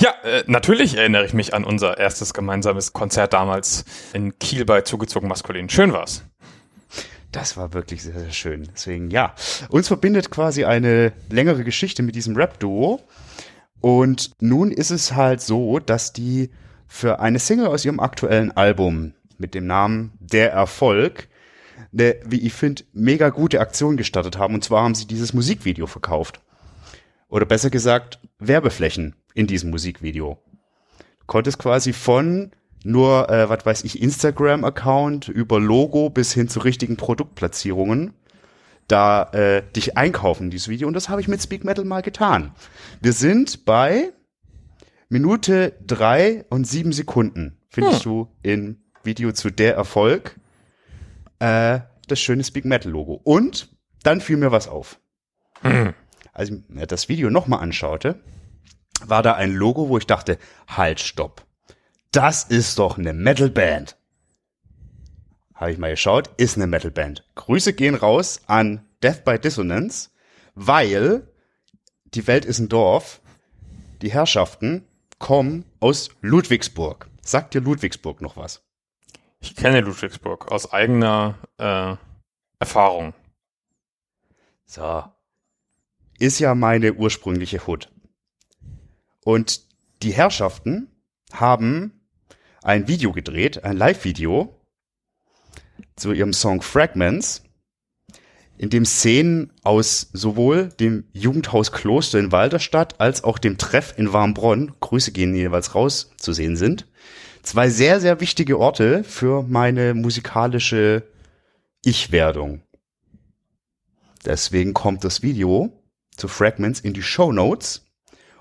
Ja, äh, natürlich erinnere ich mich an unser erstes gemeinsames Konzert damals in Kiel bei Zugezogen Maskulin. Schön war's. Das war wirklich sehr, sehr schön. Deswegen, ja. Uns verbindet quasi eine längere Geschichte mit diesem Rap-Duo. Und nun ist es halt so, dass die für eine Single aus ihrem aktuellen Album mit dem Namen Der Erfolg eine, wie ich finde, mega gute Aktion gestartet haben. Und zwar haben sie dieses Musikvideo verkauft. Oder besser gesagt, Werbeflächen in diesem Musikvideo. Du konntest quasi von nur, äh, was weiß ich, Instagram-Account über Logo bis hin zu richtigen Produktplatzierungen da äh, dich einkaufen in dieses Video. Und das habe ich mit Speak Metal mal getan. Wir sind bei Minute drei und sieben Sekunden, findest hm. du in Video zu der Erfolg äh, das schöne Speak Metal Logo. Und dann fiel mir was auf. Hm. Als ich mir das Video nochmal anschaute, war da ein Logo, wo ich dachte, halt, stopp. Das ist doch eine Metalband. Habe ich mal geschaut, ist eine Metalband. Grüße gehen raus an Death by Dissonance, weil die Welt ist ein Dorf. Die Herrschaften kommen aus Ludwigsburg. Sagt dir Ludwigsburg noch was? Ich kenne Ludwigsburg aus eigener äh, Erfahrung. So. Ist ja meine ursprüngliche Hut. Und die Herrschaften haben ein Video gedreht, ein Live-Video zu ihrem Song Fragments, in dem Szenen aus sowohl dem Jugendhaus Kloster in Walderstadt als auch dem Treff in Warmbronn, Grüße gehen jeweils raus, zu sehen sind. Zwei sehr, sehr wichtige Orte für meine musikalische Ich-Werdung. Deswegen kommt das Video zu Fragments in die Show Notes.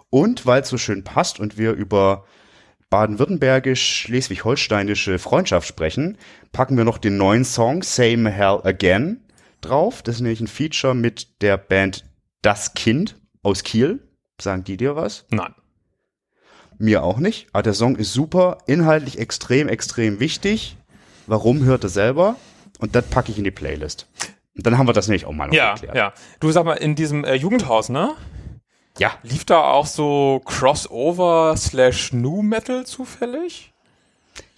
Und weil es so schön passt und wir über baden-württembergisch-schleswig-holsteinische Freundschaft sprechen, packen wir noch den neuen Song Same Hell Again drauf. Das ist nämlich ein Feature mit der Band Das Kind aus Kiel. Sagen die dir was? Nein. Mir auch nicht. Aber der Song ist super, inhaltlich extrem, extrem wichtig. Warum hört er selber? Und das packe ich in die Playlist. Und dann haben wir das nämlich auch mal noch ja, erklärt. Ja, Du sag mal, in diesem äh, Jugendhaus, ne? Ja. Lief da auch so Crossover slash New Metal zufällig?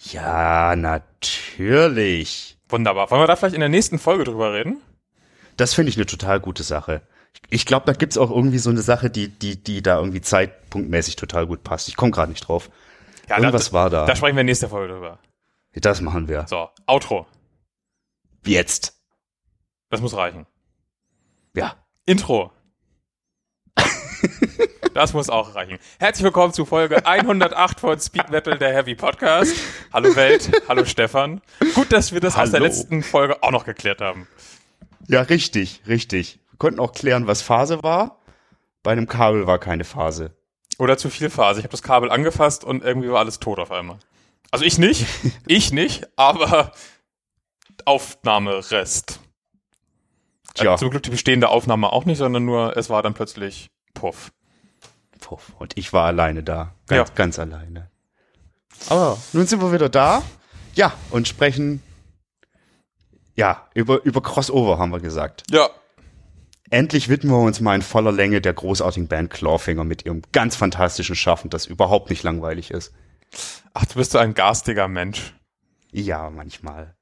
Ja, natürlich. Wunderbar. Wollen wir da vielleicht in der nächsten Folge drüber reden? Das finde ich eine total gute Sache. Ich glaube, da gibt's auch irgendwie so eine Sache, die, die, die da irgendwie zeitpunktmäßig total gut passt. Ich komme gerade nicht drauf. Ja, Irgendwas da, war da. Da sprechen wir in nächster Folge drüber. Das machen wir. So, Outro. Jetzt. Das muss reichen. Ja. Intro. Das muss auch reichen. Herzlich willkommen zu Folge 108 von Speed Metal, der Heavy Podcast. Hallo Welt, hallo Stefan. Gut, dass wir das hallo. aus der letzten Folge auch noch geklärt haben. Ja, richtig, richtig. Wir konnten auch klären, was Phase war. Bei einem Kabel war keine Phase. Oder zu viel Phase. Ich habe das Kabel angefasst und irgendwie war alles tot auf einmal. Also ich nicht, ich nicht, aber Aufnahmerest. Tja. Zum Glück die bestehende Aufnahme auch nicht, sondern nur es war dann plötzlich Puff. Puff. Und ich war alleine da. Ganz, ja. ganz alleine. Aber nun sind wir wieder da. Ja, und sprechen ja, über, über Crossover haben wir gesagt. Ja. Endlich widmen wir uns mal in voller Länge der großartigen Band Clawfinger mit ihrem ganz fantastischen Schaffen, das überhaupt nicht langweilig ist. Ach, du bist so ein garstiger Mensch. Ja, manchmal.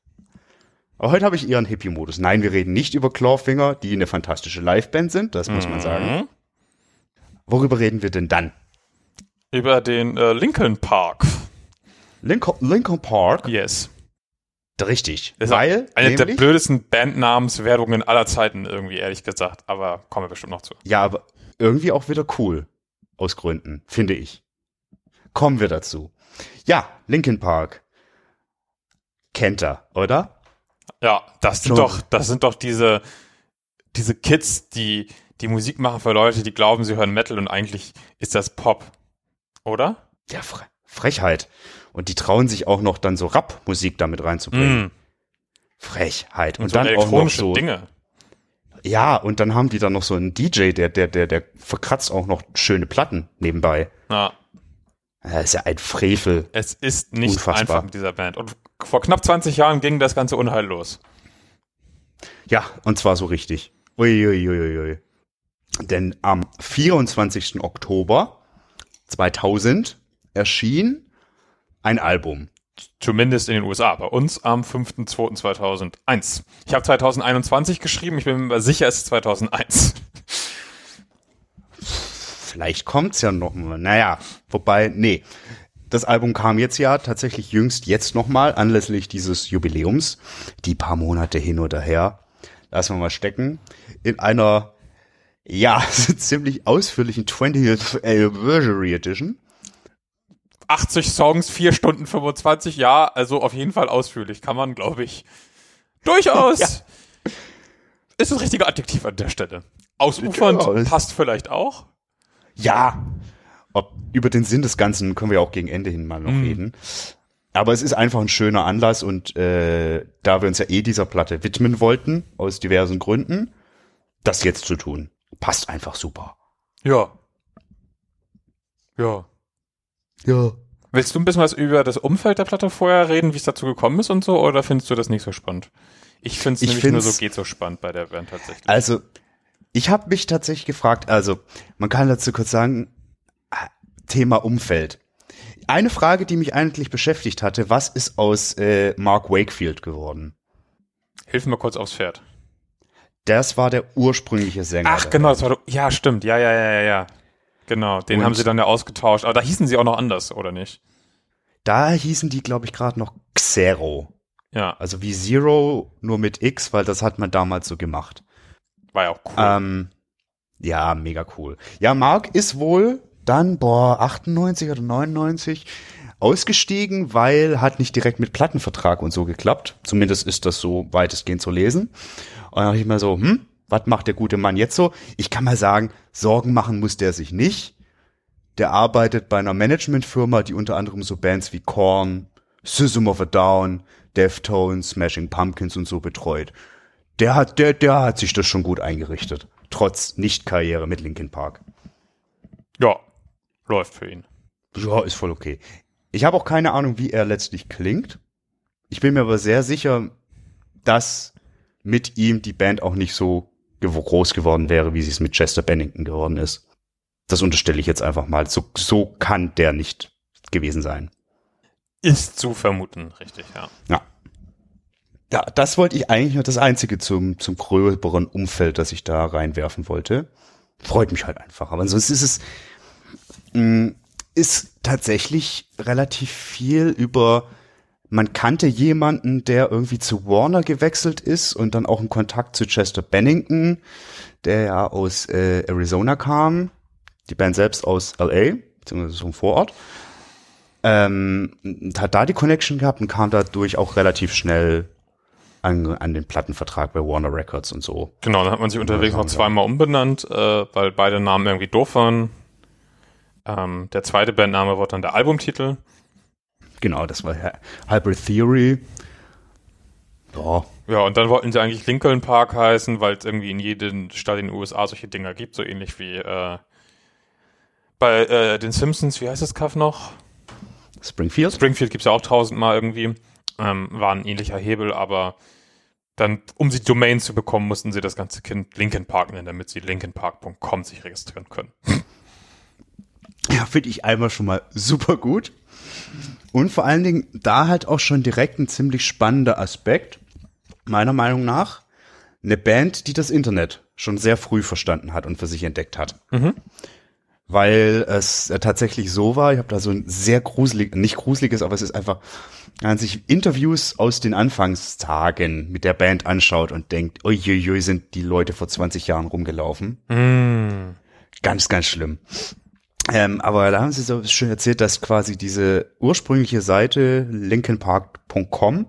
Aber heute habe ich eher einen Hippie-Modus. Nein, wir reden nicht über Clawfinger, die eine fantastische Liveband sind, das muss mhm. man sagen. Worüber reden wir denn dann? Über den äh, Lincoln Park. Lincoln, Lincoln Park? Yes. Richtig. Das weil eine der blödesten Bandnamenswerdungen aller Zeiten irgendwie, ehrlich gesagt. Aber kommen wir bestimmt noch zu. Ja, aber irgendwie auch wieder cool. Aus Gründen, finde ich. Kommen wir dazu. Ja, Linkin Park. Kennt er, oder? Ja, das sind Schon. doch, das sind doch diese, diese Kids, die die Musik machen für Leute, die glauben, sie hören Metal und eigentlich ist das Pop. Oder? Ja, Fre Frechheit. Und die trauen sich auch noch dann so Rap-Musik damit reinzubringen. Mm. Frechheit. Und, und so dann auch noch so Dinge. Ja, und dann haben die dann noch so einen DJ, der, der, der, der verkratzt auch noch schöne Platten nebenbei. Ja. Das ist ja ein Frevel. Es ist nicht Unfassbar. einfach mit dieser Band. Und vor knapp 20 Jahren ging das ganze Unheil los. Ja, und zwar so richtig. Uiuiuiui. Denn am 24. Oktober 2000 erschien ein Album. Zumindest in den USA. Bei uns am 5.2.2001. Ich habe 2021 geschrieben, ich bin mir sicher, es ist 2001. Vielleicht kommt's ja noch mal. Naja, wobei, nee. Das Album kam jetzt ja tatsächlich jüngst jetzt nochmal, anlässlich dieses Jubiläums. Die paar Monate hin oder her. Lassen wir mal stecken. In einer, ja, ziemlich ausführlichen 20th Anniversary Edition. 80 Songs, 4 Stunden 25, ja, also auf jeden Fall ausführlich. Kann man, glaube ich, durchaus. Ja. Ist das richtige Adjektiv an der Stelle. Ausufernd ja, passt vielleicht auch. Ja. Ob, über den Sinn des Ganzen können wir auch gegen Ende hin mal noch mm. reden. Aber es ist einfach ein schöner Anlass und äh, da wir uns ja eh dieser Platte widmen wollten, aus diversen Gründen, das jetzt zu tun, passt einfach super. Ja. Ja. Ja. Willst du ein bisschen was über das Umfeld der Platte vorher reden, wie es dazu gekommen ist und so, oder findest du das nicht so spannend? Ich finde es nämlich nur so geht so spannend bei der Band tatsächlich. Also, ich habe mich tatsächlich gefragt, also, man kann dazu kurz sagen, Thema Umfeld. Eine Frage, die mich eigentlich beschäftigt hatte, was ist aus äh, Mark Wakefield geworden? Hilf mir kurz aufs Pferd. Das war der ursprüngliche Sänger. Ach, genau, das war, ja, stimmt, ja, ja, ja, ja. Genau, den und haben sie dann ja ausgetauscht. Aber da hießen sie auch noch anders, oder nicht? Da hießen die, glaube ich, gerade noch Xero. Ja. Also wie Zero, nur mit X, weil das hat man damals so gemacht. War ja auch cool. Ähm, ja, mega cool. Ja, Mark ist wohl dann, boah, 98 oder 99 ausgestiegen, weil hat nicht direkt mit Plattenvertrag und so geklappt. Zumindest ist das so weitestgehend zu lesen. Und dann dachte ich mir so, hm, was macht der gute Mann jetzt so? Ich kann mal sagen, Sorgen machen muss der sich nicht. Der arbeitet bei einer Managementfirma, die unter anderem so Bands wie Korn, System of a Down, Deftones, Smashing Pumpkins und so betreut. Der hat, der, der hat sich das schon gut eingerichtet. Trotz Nicht-Karriere mit Linkin Park. Ja, läuft für ihn. Ja, ist voll okay. Ich habe auch keine Ahnung, wie er letztlich klingt. Ich bin mir aber sehr sicher, dass mit ihm die Band auch nicht so groß geworden wäre, wie sie es mit Chester Bennington geworden ist. Das unterstelle ich jetzt einfach mal. So, so kann der nicht gewesen sein. Ist zu vermuten, richtig, ja. Ja. Ja, das wollte ich eigentlich nur das Einzige zum, zum gröberen Umfeld, das ich da reinwerfen wollte. Freut mich halt einfach. Aber ansonsten ist es, mh, mm, ist tatsächlich relativ viel über man kannte jemanden, der irgendwie zu Warner gewechselt ist und dann auch einen Kontakt zu Chester Bennington, der ja aus äh, Arizona kam, die Band selbst aus LA, beziehungsweise vom Vorort. Ähm, hat da die Connection gehabt und kam dadurch auch relativ schnell an, an den Plattenvertrag bei Warner Records und so. Genau, dann hat man sich unterwegs noch zweimal umbenannt, äh, weil beide Namen irgendwie doof waren. Ähm, der zweite Bandname wurde dann der Albumtitel. Genau, das war Hybrid Theory. Ja. Ja, und dann wollten sie eigentlich Lincoln Park heißen, weil es irgendwie in jedem Stadt in den USA solche Dinger gibt, so ähnlich wie äh, bei äh, den Simpsons, wie heißt das Kaff noch? Springfield. Springfield gibt es ja auch tausendmal irgendwie. Ähm, war ein ähnlicher Hebel, aber dann, um sie Domain zu bekommen, mussten sie das ganze Kind Lincoln Park nennen, damit sie lincolnpark.com sich registrieren können. Ja, finde ich einmal schon mal super gut. Und vor allen Dingen da halt auch schon direkt ein ziemlich spannender Aspekt, meiner Meinung nach. Eine Band, die das Internet schon sehr früh verstanden hat und für sich entdeckt hat. Mhm. Weil es tatsächlich so war, ich habe da so ein sehr gruselig, nicht gruseliges, aber es ist einfach, wenn man sich Interviews aus den Anfangstagen mit der Band anschaut und denkt, uiuiui, sind die Leute vor 20 Jahren rumgelaufen. Mhm. Ganz, ganz schlimm. Ähm, aber da haben sie so schön erzählt, dass quasi diese ursprüngliche Seite linkenpark.com,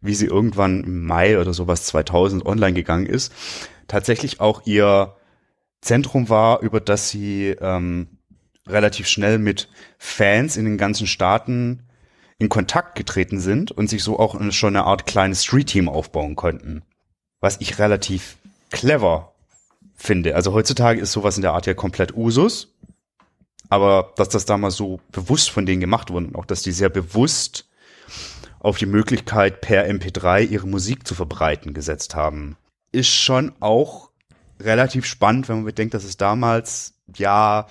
wie sie irgendwann im Mai oder sowas 2000 online gegangen ist, tatsächlich auch ihr Zentrum war, über das sie ähm, relativ schnell mit Fans in den ganzen Staaten in Kontakt getreten sind und sich so auch schon eine Art kleines Street-Team aufbauen konnten. Was ich relativ clever finde. Also heutzutage ist sowas in der Art ja komplett Usus aber dass das damals so bewusst von denen gemacht wurde und auch, dass die sehr bewusst auf die Möglichkeit, per MP3 ihre Musik zu verbreiten gesetzt haben, ist schon auch relativ spannend, wenn man bedenkt, dass es damals, ja,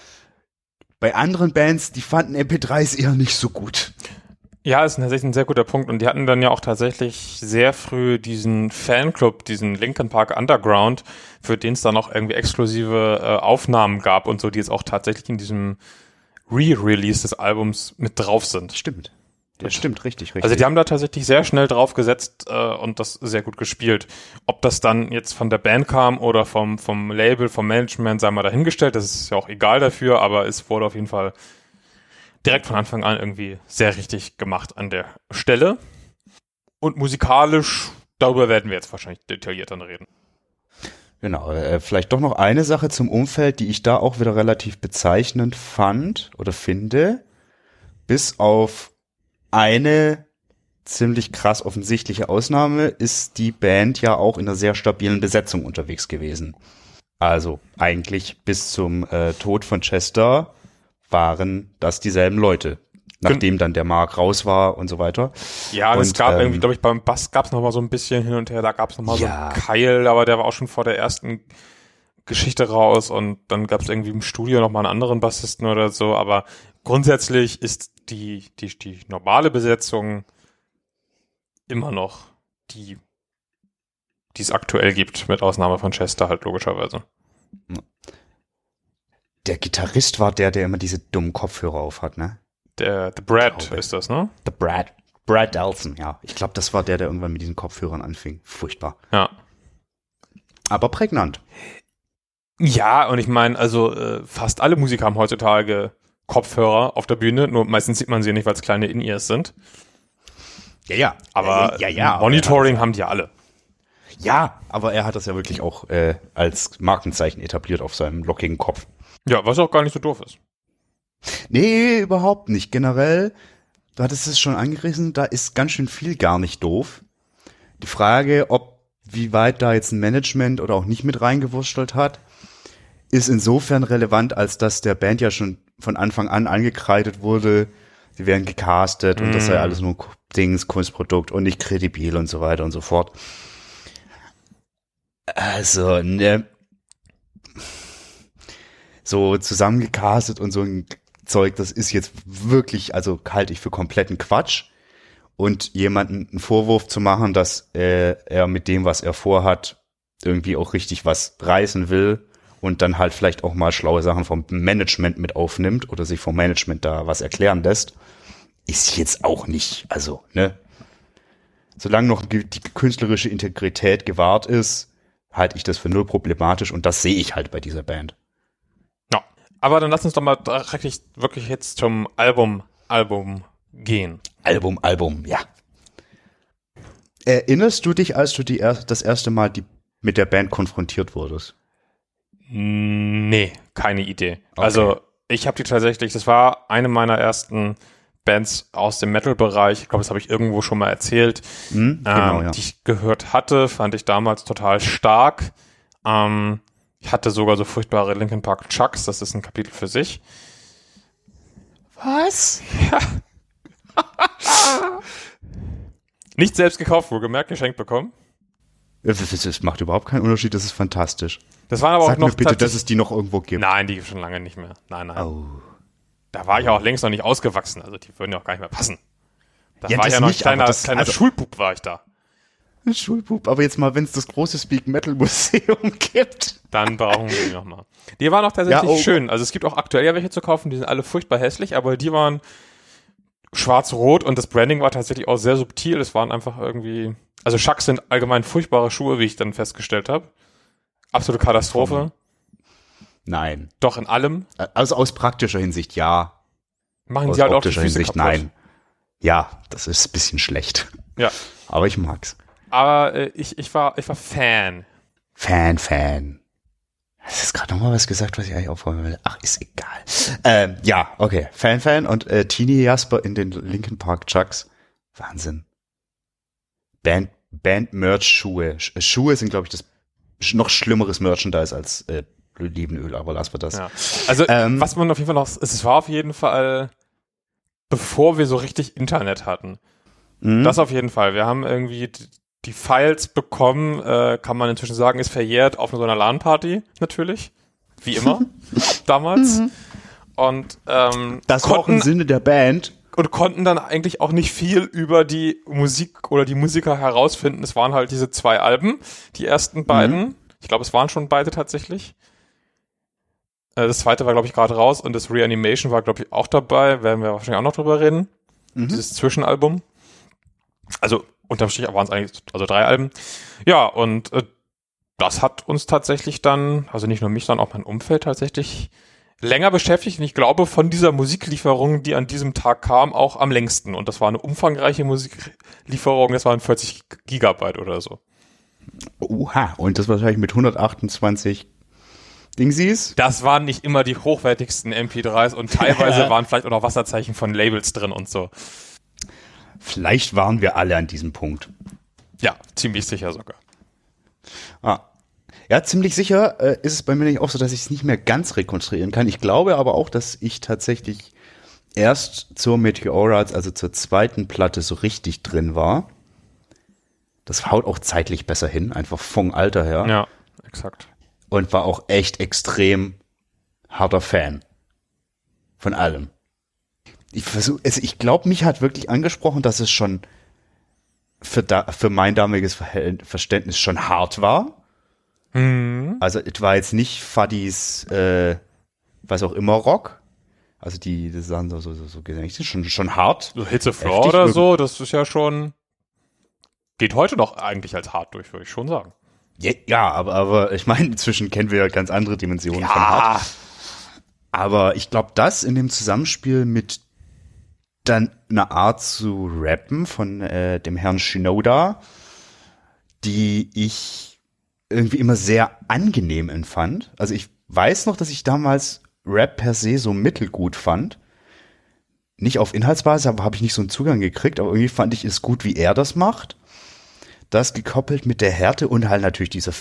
Bei anderen Bands, die fanden MP3s eher nicht so gut. Ja, ist tatsächlich ein sehr guter Punkt. Und die hatten dann ja auch tatsächlich sehr früh diesen Fanclub, diesen Linkin Park Underground, für den es dann auch irgendwie exklusive äh, Aufnahmen gab und so, die jetzt auch tatsächlich in diesem Re-Release des Albums mit drauf sind. Stimmt. Das stimmt, richtig, richtig. Also die haben da tatsächlich sehr schnell drauf gesetzt äh, und das sehr gut gespielt. Ob das dann jetzt von der Band kam oder vom, vom Label, vom Management, sei mal dahingestellt, das ist ja auch egal dafür, aber es wurde auf jeden Fall direkt von Anfang an irgendwie sehr richtig gemacht an der Stelle. Und musikalisch, darüber werden wir jetzt wahrscheinlich detailliert dann reden. Genau, äh, vielleicht doch noch eine Sache zum Umfeld, die ich da auch wieder relativ bezeichnend fand oder finde. Bis auf eine ziemlich krass offensichtliche Ausnahme ist die Band ja auch in einer sehr stabilen Besetzung unterwegs gewesen. Also eigentlich bis zum äh, Tod von Chester waren das dieselben Leute. Nachdem dann der Mark raus war und so weiter. Ja, und es gab ähm, irgendwie, glaube ich, beim Bass gab es noch mal so ein bisschen hin und her, da gab es noch mal Ja. so einen Keil, aber der war auch schon vor der ersten Geschichte raus und dann gab es irgendwie im Studio noch mal einen anderen Bassisten oder so, aber grundsätzlich ist die, die, die normale Besetzung immer noch die, die es aktuell gibt, mit Ausnahme von Chester halt logischerweise. Der Gitarrist war der, der immer diese dummen Kopfhörer auf hat, ne? Der The Brad ist das, ne? The Brad. Brad Delson, ja. Ich glaube, das war der, der irgendwann mit diesen Kopfhörern anfing. Furchtbar. Ja. Aber prägnant. Ja, und ich meine, also äh, fast alle Musiker haben heutzutage Kopfhörer auf der Bühne, nur meistens sieht man sie nicht, weil es kleine In-Ears sind. Ja, ja. Aber ja, ja, aber Monitoring haben die alle. Ja, aber er hat das ja wirklich auch äh, als Markenzeichen etabliert auf seinem lockigen Kopf. Ja, was auch gar nicht so doof ist. Nee, überhaupt nicht. Generell, du hattest es schon angerissen, da ist ganz schön viel gar nicht doof. Die Frage, ob wie weit da jetzt ein Management oder auch nicht mit reingewurstelt hat, ist insofern relevant, als dass der Band ja schon von Anfang an angekreidet wurde, sie werden gecastet und das sei alles nur Dings, Kunstprodukt und nicht kredibil und so weiter und so fort. Also, ne, so zusammengecastet und so ein Zeug, das ist jetzt wirklich, also halte ich für kompletten Quatsch. Und jemanden einen Vorwurf zu machen, dass äh, er mit dem, was er vorhat, irgendwie auch richtig was reißen will und dann halt vielleicht auch mal schlaue Sachen vom Management mit aufnimmt oder sich vom Management da was erklären lässt, ist jetzt auch nicht, also, ne? Solange noch die die künstlerische Integrität gewahrt ist, halte ich das für null problematisch und das sehe ich halt bei dieser Band. Aber dann lass uns doch mal direkt wirklich jetzt zum Album, Album gehen. Album, Album, ja. Erinnerst du dich, als du die er das erste Mal die, mit der Band konfrontiert wurdest? Nee, keine Idee. Also ich habe die tatsächlich, das war eine meiner ersten Bands aus dem Metal-Bereich. Ich glaube, das habe ich irgendwo schon mal erzählt. Hm? Genau, ähm, ja. die ich gehört hatte, fand ich damals total stark. Ähm, ich hatte sogar so furchtbare Linkin Park Chucks, das ist ein Kapitel für sich. Was? Nicht selbst gekauft, wohlgemerkt, geschenkt bekommen. Es macht überhaupt keinen Unterschied, das ist fantastisch. Das waren aber Sag auch noch mir bitte, dass es die noch irgendwo gibt. Nein, die schon lange nicht mehr. Nein, nein. Oh. Da war ich auch längst noch nicht ausgewachsen, also die würden ja auch gar nicht mehr passen. Da Ja, war ich das ja noch nicht, kleiner, aber das- kleiner also- Schulbub war ich da. Ein Schulbub, aber jetzt mal, wenn es das große Speak Metal Museum gibt. Dann brauchen wir die nochmal. Die waren auch tatsächlich Ja, oh. schön. Also es gibt auch aktuell ja welche zu kaufen, die sind alle furchtbar hässlich, aber die waren schwarz-rot und das Branding war tatsächlich auch sehr subtil. Es waren einfach irgendwie, also Chucks sind allgemein furchtbare Schuhe, wie ich dann festgestellt habe. Absolute Katastrophe. Nein. Doch in allem. Also aus praktischer Hinsicht ja. Machen Aus sie halt auch die Füße Hinsicht kaputt. nein. Ja, das ist ein bisschen schlecht. Ja. Aber ich mag's. Aber äh, ich, ich, war, ich war Fan. Fan, Fan. Hast du jetzt gerade nochmal was gesagt, was ich eigentlich aufräumen will? Ach, ist egal. Ähm, ja, okay. Fan, Fan und äh, Teenie Jasper in den Linkin Park Chucks. Wahnsinn. Band, Band Merch Schuhe. Sch Schuhe sind, glaube ich, das noch schlimmeres Merchandise als äh, Olivenöl, aber lassen wir das. Ja. Also, Ähm, was man auf jeden Fall noch, es war auf jeden Fall, bevor wir so richtig Internet hatten. Mhm. Das auf jeden Fall. Wir haben irgendwie die Files bekommen, äh, kann man inzwischen sagen, ist verjährt auf so einer LAN-Party, natürlich. Wie immer. damals. und ähm, Das war auch im konnten, Sinne der Band. und konnten dann eigentlich auch nicht viel über die Musik oder die Musiker herausfinden. Es waren halt diese zwei Alben, die ersten beiden. Ich glaube, es waren schon beide tatsächlich. Äh, Das zweite war, glaube ich, gerade raus und das Reanimation war, glaube ich, auch dabei. Werden wir wahrscheinlich auch noch drüber reden. Dieses Zwischenalbum. Also unterm Strich waren es eigentlich also drei Alben. Ja, und äh, das hat uns tatsächlich dann, also nicht nur mich, sondern auch mein Umfeld tatsächlich länger beschäftigt. Und ich glaube, von dieser Musiklieferung, die an diesem Tag kam, auch am längsten. Und das war eine umfangreiche Musiklieferung. Das waren 40 Gigabyte oder so. Oha, und das wahrscheinlich mit 128 Dingsies. Das waren nicht immer die hochwertigsten MP3s und teilweise waren vielleicht auch noch Wasserzeichen von Labels drin und so. Vielleicht waren wir alle an diesem Punkt. Ja, ziemlich sicher sogar. Ah. Ja, ziemlich sicher äh, ist es bei mir nicht auch so, dass ich es nicht mehr ganz rekonstruieren kann. Ich glaube aber auch, dass ich tatsächlich erst zur Meteorites, also zur zweiten Platte, so richtig drin war. Das haut auch zeitlich besser hin, einfach vom Alter her. Ja, exakt. Und war auch echt extrem harter Fan. Von allem. Ich versuch, also ich glaube, mich hat wirklich angesprochen, dass es schon für, da, für mein damaliges Verständnis schon hart war. Also es war jetzt nicht Fuddies, äh, was auch immer Rock. Also die, das sahen so, so, so, so schon, schon hart. So Hits the Floor Heftig oder so, das ist ja schon, geht heute noch eigentlich als hart durch, würde ich schon sagen. Ja, ja aber, aber ich meine, inzwischen kennen wir ja ganz andere Dimensionen von hart. Aber ich glaube, das in dem Zusammenspiel mit dann einer Art zu rappen von äh, dem Herrn Shinoda, die ich irgendwie immer sehr angenehm empfand. Also ich weiß noch, dass ich damals Rap per se so mittelgut fand. Nicht auf Inhaltsbasis, aber habe ich nicht so einen Zugang gekriegt, aber irgendwie fand ich es gut, wie er das macht. Das gekoppelt mit der Härte und halt natürlich diese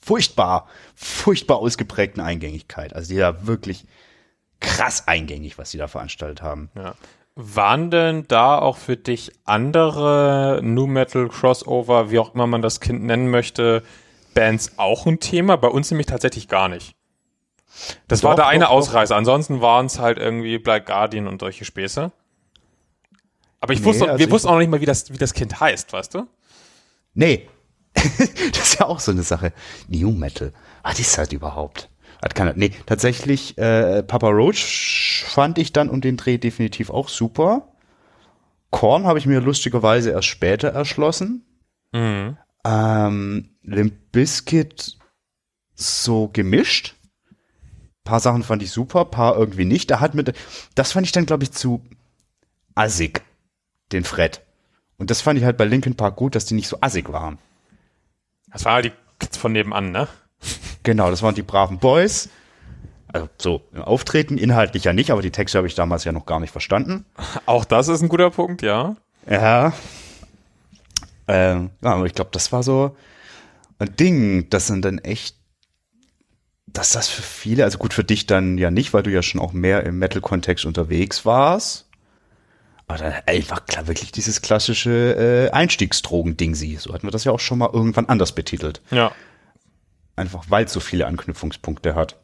furchtbar, furchtbar ausgeprägten Eingängigkeit. Also die da wirklich krass eingängig, was die da veranstaltet haben. Ja. Waren denn da auch für dich andere New Metal Crossover, wie auch immer man das Kind nennen möchte, Bands auch ein Thema? Bei uns nämlich tatsächlich gar nicht. Das war Doch, der eine doch, doch. Ausreißer. Ansonsten waren es halt irgendwie Black Guardian und solche Späße. Aber ich Nee, wusste, also wir ich- wussten auch noch nicht mal, wie das, wie das Kind heißt, weißt du? Nee. das ist ja auch so eine Sache. New Metal. Was ist das überhaupt? Hat keiner. Nee, tatsächlich, äh, Papa Roach fand ich dann um den Dreh definitiv auch super. Korn habe ich mir lustigerweise erst später erschlossen. Mhm. Ähm, Limp Bizkit so gemischt. Paar Sachen fand ich super, paar irgendwie nicht. Da hat mir, das fand ich dann, glaube ich, zu assig, den Fred. Und das fand ich halt bei Linkin Park gut, dass die nicht so assig waren. Das waren halt die Kids von nebenan, ne? Genau, das waren die braven Boys. Also so im Auftreten, inhaltlich ja nicht, aber die Texte habe ich damals ja noch gar nicht verstanden. Auch das ist ein guter Punkt, ja. Ja. Ähm, ja, aber ich glaube, das war so ein Ding, das sind dann echt, dass das für viele, also gut für dich dann ja nicht, weil du ja schon auch mehr im Metal-Kontext unterwegs warst. Aber dann einfach klar, wirklich dieses klassische äh, Einstiegsdrogen-Ding sie. So hatten wir das ja auch schon mal irgendwann anders betitelt. Ja. Einfach weil es so viele Anknüpfungspunkte hat.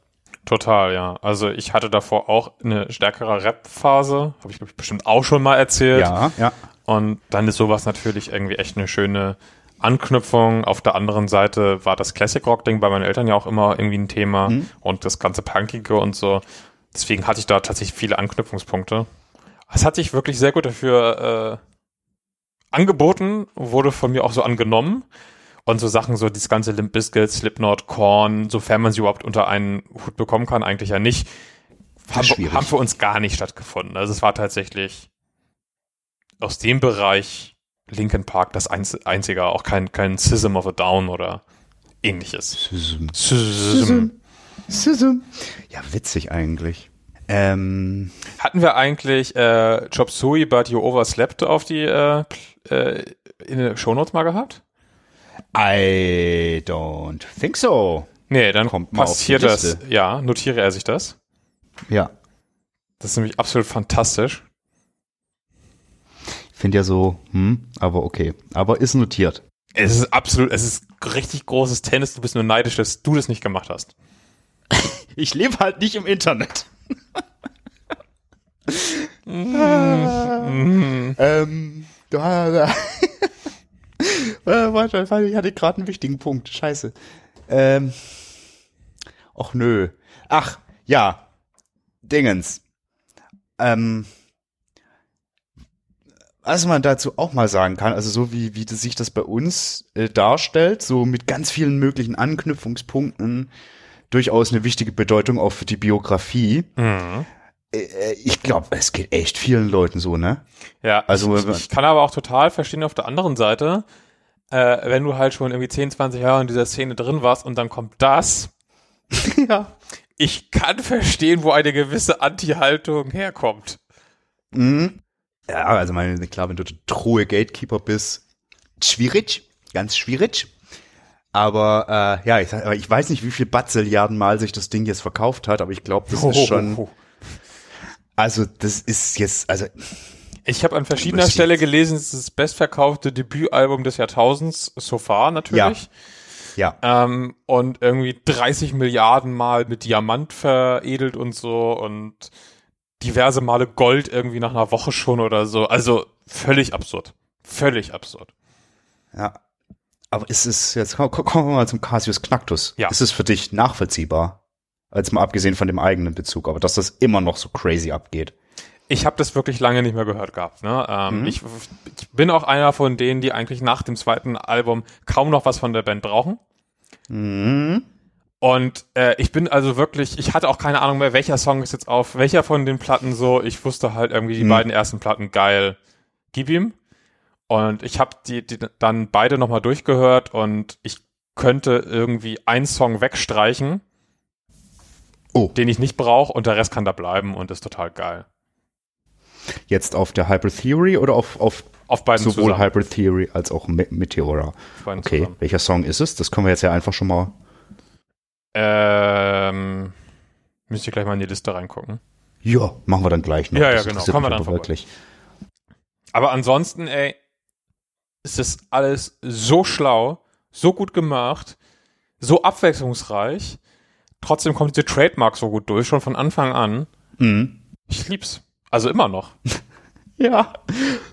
Total, ja. Also ich hatte davor auch eine stärkere Rap-Phase, habe ich glaube ich bestimmt auch schon mal erzählt. Ja, ja. Und dann ist sowas natürlich irgendwie echt eine schöne Anknüpfung. Auf der anderen Seite war das Classic Rock-Ding bei meinen Eltern ja auch immer irgendwie ein Thema und das ganze Punkige und so. Deswegen hatte ich da tatsächlich viele Anknüpfungspunkte. Es hat sich wirklich sehr gut dafür äh, angeboten, wurde von mir auch so angenommen. Und so Sachen, so dieses ganze Limp Bizkit, Slipknot, Korn, sofern man sie überhaupt unter einen Hut bekommen kann, eigentlich ja nicht, haben, haben für uns gar nicht stattgefunden. Also es war tatsächlich aus dem Bereich Linkin Park das einz einzige, auch kein, kein System of a Down oder ähnliches. Sism. System. Sism. Ja, witzig eigentlich. Ähm, Hatten wir eigentlich äh, Chop Suey but you overslept auf die äh, äh, in den Shownotes mal gehabt? I don't think so. Nee, dann Kommt mal auf die passiert das. Ja, notiere er sich das. Ja. Das ist nämlich absolut fantastisch. Ich finde ja so, hm, aber okay. Aber ist notiert. Es ist absolut, es ist richtig großes Tennis. Du bist nur neidisch, dass du das nicht gemacht hast. Ich lebe halt nicht im Internet. ähm, da, da. Äh, warte, warte, ich hatte gerade einen wichtigen Punkt. Scheiße. Ähm, ach nö. Ach, ja. Dingens. Ähm, was man dazu auch mal sagen kann, also so wie, wie das sich das bei uns äh, darstellt, so mit ganz vielen möglichen Anknüpfungspunkten, durchaus eine wichtige Bedeutung auch für die Biografie. Mhm. Äh, ich glaube, es geht echt vielen Leuten so, ne? Ja, Also, ich, ich kann aber auch total verstehen auf der anderen Seite, äh, wenn du halt schon irgendwie 10, 20 Jahre in dieser Szene drin warst und dann kommt das. ja. Ich kann verstehen, wo eine gewisse Anti-Haltung herkommt. Mhm. Ja, also meine, klar, wenn du der true Gatekeeper bist, schwierig, ganz schwierig. Aber äh, ja, ich, sag, ich weiß nicht, wie viel Batzilliarden Mal sich das Ding jetzt verkauft hat, aber ich glaube, das ist schon, also das ist jetzt, also Ich habe an verschiedener. Stelle gelesen, es ist das bestverkaufte Debütalbum des Jahrtausends, so far natürlich. ja, Ähm, und irgendwie 30 Milliarden Mal mit Diamant veredelt und so und diverse Male Gold irgendwie nach einer Woche schon oder so. Also völlig absurd. Völlig absurd. ja. Aber ist es jetzt komm- komm- kommen wir mal zum Cassius Knactus. Ja. Ist es für dich nachvollziehbar? Als mal abgesehen von dem eigenen Bezug, aber dass das immer noch so crazy abgeht. Ich habe das wirklich lange nicht mehr gehört gehabt. Ne? Ähm, Mhm. ich, ich bin auch einer von denen, die eigentlich nach dem zweiten Album kaum noch was von der Band brauchen. Mhm. Und äh, ich bin also wirklich, ich hatte auch keine Ahnung mehr, welcher Song ist jetzt auf, welcher von den Platten so. Ich wusste halt irgendwie die Hm. beiden ersten Platten geil. Gib ihm. Und ich habe die, die dann beide nochmal durchgehört und ich könnte irgendwie einen Song wegstreichen, Oh, den ich nicht brauche und der Rest kann da bleiben und ist total geil. Jetzt auf der Hybrid Theory oder auf, auf Auf beiden sowohl zusammen. Hybrid Theory als auch Me Meteora? Okay, zusammen. welcher Song ist es? Das können wir jetzt ja einfach schon mal. Ähm, müsst ihr gleich mal in die Liste reingucken. Ja, machen wir dann gleich noch. Ja, ja, Das genau. Kommen wir dann wirklich. Aber ansonsten, ey, ist das alles so schlau, so gut gemacht, so abwechslungsreich. Trotzdem kommt diese Trademark so gut durch, schon von Anfang an. Mhm. Ich lieb's. Also immer noch. Ja,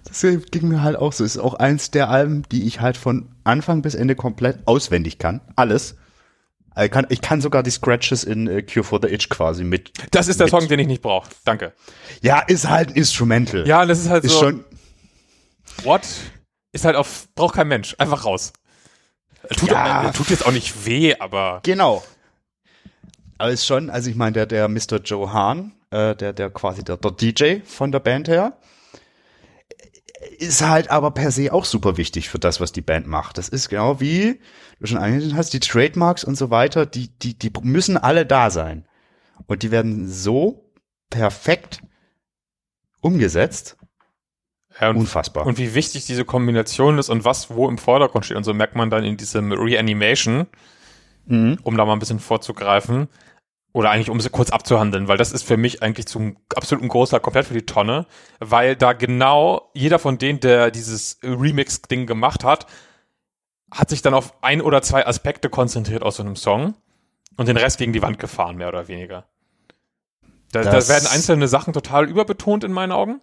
das ging mir halt auch so. Es ist auch eins der Alben, die ich halt von Anfang bis Ende komplett auswendig kann. Alles. Ich kann, ich kann sogar die Scratches in äh, Cure for the Itch quasi mit. Das ist der mit- Song, den ich nicht brauche. Danke. Ja, ist halt ein Instrumental. Ja, das ist halt ist so. schon. what? Ist halt auf, braucht kein Mensch. Einfach raus. Tut, Ja. auch- tut jetzt auch nicht weh, aber. Genau. Aber ist schon, also ich meine, der, der Mr. Joe Hahn, äh, der, der quasi der, der DJ von der Band her, ist halt aber per se auch super wichtig für das, was die Band macht. Das ist genau wie, du schon angesehen hast, die Trademarks und so weiter, die, die, die müssen alle da sein. Und die werden so perfekt umgesetzt. Ja, und, Unfassbar. und wie wichtig diese Kombination ist und was wo im Vordergrund steht. Und so merkt man dann in diesem Reanimation, mhm. um da mal ein bisschen vorzugreifen. Oder eigentlich, um sie kurz abzuhandeln, weil das ist für mich eigentlich zum absoluten Großteil komplett für die Tonne, weil da genau jeder von denen, der dieses Remix-Ding gemacht hat, hat sich dann auf ein oder zwei Aspekte konzentriert aus so einem Song und den Rest gegen die Wand gefahren, mehr oder weniger. Da, da werden einzelne Sachen total überbetont in meinen Augen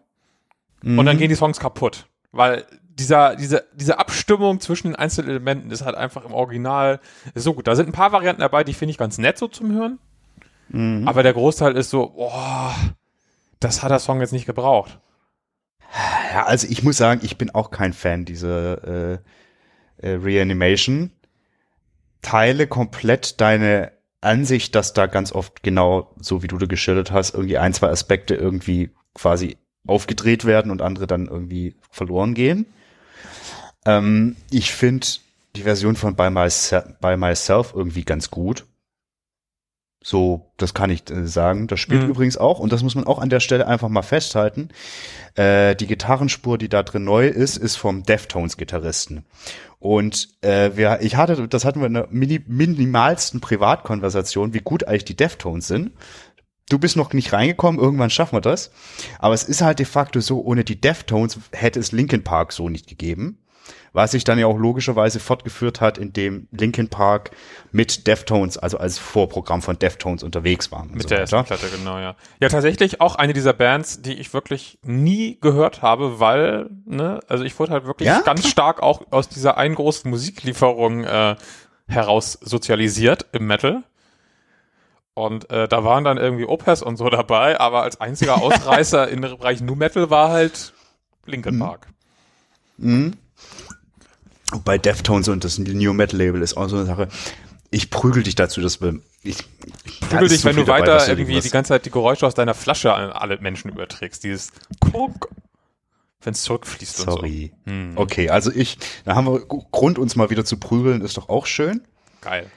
und dann Mhm. gehen die Songs kaputt. Weil dieser, diese, diese Abstimmung zwischen den einzelnen Elementen ist halt einfach im Original so gut. Da sind ein paar Varianten dabei, die finde ich ganz nett so zum Hören. Mhm. Aber der Großteil ist so, boah, das hat der Song jetzt nicht gebraucht. Ja, also ich muss sagen, ich bin auch kein Fan dieser äh, äh, Reanimation. Teile komplett deine Ansicht, dass da ganz oft genau so wie du da geschildert hast, irgendwie ein, zwei Aspekte irgendwie quasi aufgedreht werden und andere dann irgendwie verloren gehen. Ähm, ich finde die Version von By, Myse By Myself irgendwie ganz gut. So, das kann ich äh, sagen. Das spielt Mhm. übrigens auch, und das muss man auch an der Stelle einfach mal festhalten. Äh, die Gitarrenspur, die da drin neu ist, ist vom Deftones-Gitarristen. Und äh, wir, ich hatte, das hatten wir in der mini, minimalsten Privatkonversation, wie gut eigentlich die Deftones sind. Du bist noch nicht reingekommen, irgendwann schaffen wir das. Aber es ist halt de facto so, ohne die Deftones hätte es Linkin Park so nicht gegeben. Was sich dann ja auch logischerweise fortgeführt hat, indem Linkin Park mit Deftones, also als Vorprogramm von Deftones unterwegs waren. Mit so der ersten Platte, genau, ja. Ja, tatsächlich auch eine dieser Bands, die ich wirklich nie gehört habe, weil, ne, also ich wurde halt wirklich ja? ganz stark auch aus dieser einen großen Musiklieferung äh, heraus sozialisiert im Metal. Und äh, da waren dann irgendwie Opus und so dabei, aber als einziger Ausreißer im Bereich Nu Metal war halt Linkin mhm. Park. Mhm. Bei Deftones und das New Metal Label ist auch so eine Sache. Ich prügel dich dazu, dass wir. Ich, ich prügel dich, wenn du weiter dabei, irgendwie die ganze Zeit die Geräusche aus deiner Flasche an alle Menschen überträgst. Dieses Kuck, wenn es zurückfließt Sorry. und so. Hm. Okay, also ich, da haben wir Grund, uns mal wieder zu prügeln, ist doch auch schön. Geil.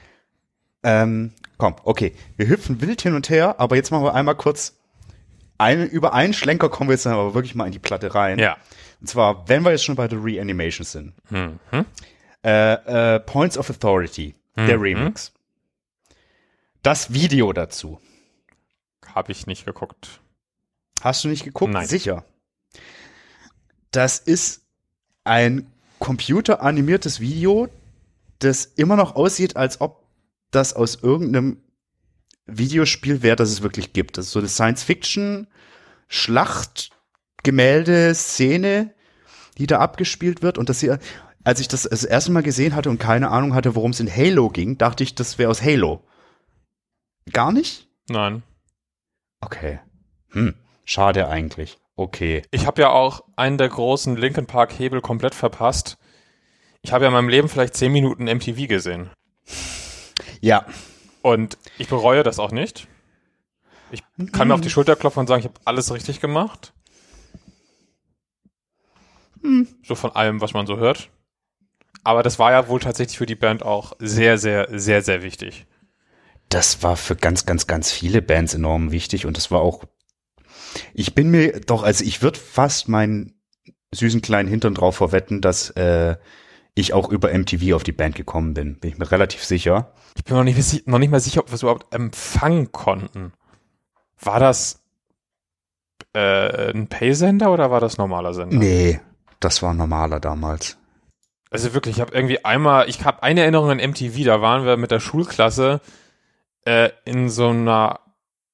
Ähm, komm, okay. Wir hüpfen wild hin und her, aber jetzt machen wir einmal kurz eine, über einen Schlenker kommen wir jetzt dann aber wirklich mal in die Platte rein. Ja. Und zwar, wenn wir jetzt schon bei der Reanimation sind. Mhm. Äh, äh, Points of Authority, mhm. der Remix. Das Video dazu. Habe ich nicht geguckt. Hast du nicht geguckt? Nein. Sicher. Das ist ein computeranimiertes Video, das immer noch aussieht, als ob das aus irgendeinem Videospiel wäre, das es wirklich gibt. Das ist so eine Science-Fiction Schlacht Gemälde, Szene, die da abgespielt wird. Und das hier, als ich das das erste Mal gesehen hatte und keine Ahnung hatte, worum es in Halo ging, dachte ich, das wäre aus Halo. Gar nicht? Nein. Okay. Hm, schade eigentlich. Okay. Ich habe ja auch einen der großen Linkin Park Hebel komplett verpasst. Ich habe ja in meinem Leben vielleicht zehn Minuten MTV gesehen. Ja. Und ich bereue das auch nicht. Ich kann mir auf die Schulter klopfen und sagen, ich habe alles richtig gemacht. Hm. So von allem, was man so hört. Aber das war ja wohl tatsächlich für die Band auch sehr, sehr, sehr, sehr wichtig. Das war für ganz, ganz, ganz viele Bands enorm wichtig und das war auch. Ich bin mir doch, also ich würde fast meinen süßen kleinen Hintern drauf verwetten, dass äh, ich auch über MTV auf die Band gekommen bin. Bin ich mir relativ sicher. Ich bin noch nicht, noch nicht mal sicher, ob wir es überhaupt empfangen konnten. War das äh, ein Paysender oder war das normaler Sender? Nee, das war normaler damals. Also wirklich, ich habe irgendwie einmal, ich habe eine Erinnerung an MTV, da waren wir mit der Schulklasse äh, in so einer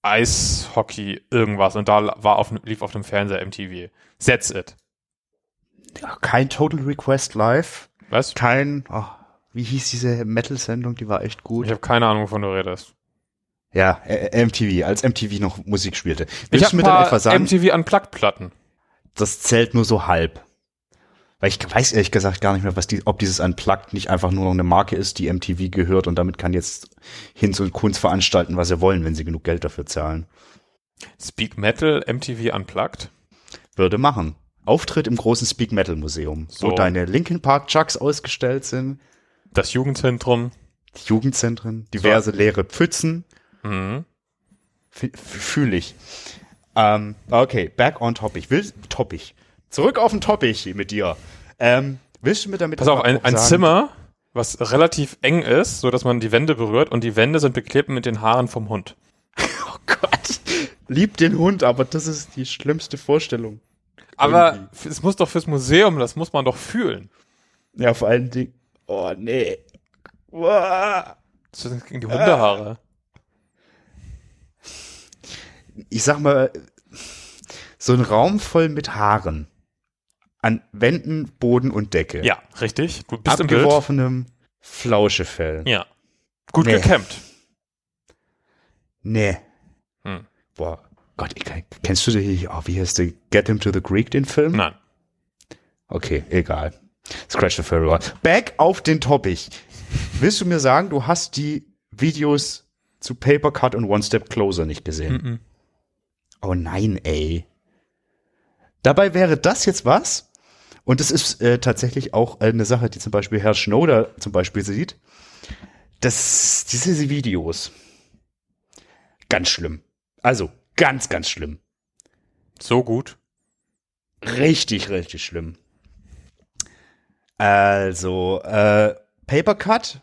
Eishockey irgendwas und da war auf, lief auf dem Fernseher MTV. That's it. Ja, kein Total Request Live. Was? Kein, oh, wie hieß diese Metal-Sendung, die war echt gut. Ich habe keine Ahnung, wovon du redest. Ja, äh, MTV, als MTV noch Musik spielte. Willst ich habe mir dann etwa sagen, MTV Unplugged-Platten. Das zählt nur so halb. Weil ich weiß ehrlich gesagt gar nicht mehr, was die, ob dieses Unplugged nicht einfach nur noch eine Marke ist, die MTV gehört und damit kann jetzt Hinz und Kunst veranstalten, was sie wollen, wenn sie genug Geld dafür zahlen. Speak Metal MTV Unplugged? Würde machen. Auftritt im großen Speak Metal Museum, so. wo deine Linkin Park Chucks ausgestellt sind. Das Jugendzentrum. Die Jugendzentren, diverse so. leere Pfützen. Mhm. Fühle ich. Ähm, okay, back on topic. Will, topic. Zurück auf den Topic mit dir. Ähm, willst du mir damit Pass auf, ein, ein Zimmer, was relativ eng ist, so dass man die Wände berührt und die Wände sind beklebt mit den Haaren vom Hund. oh Gott. Lieb den Hund, aber das ist die schlimmste Vorstellung. Aber es muss doch fürs Museum, das muss man doch fühlen. Ja, vor allen Dingen. Oh, nee. Uah. Das sind gegen die Hundehaare. Ich sag mal, so ein Raum voll mit Haaren an Wänden, Boden und Decke. Ja, richtig. Du bist Abgeworfenem Flauschefell. Ja. Gut nee. gekämmt. Nee. Hm. Boah, Gott, ich, kennst du die, oh, wie heißt der, Get Him to the Greek, den Film? Nein. Okay, egal. Scratch the Furry Back auf den Topic. Willst du mir sagen, du hast die Videos zu Paper Cut und One Step Closer nicht gesehen? Mm -mm. Oh nein, ey. Dabei wäre das jetzt was, und es ist äh, tatsächlich auch eine Sache, die zum Beispiel Herr Schnoder zum Beispiel sieht, dass diese Videos ganz schlimm. Also ganz, ganz schlimm. So gut. Richtig, richtig schlimm. Also, äh, Paper Cut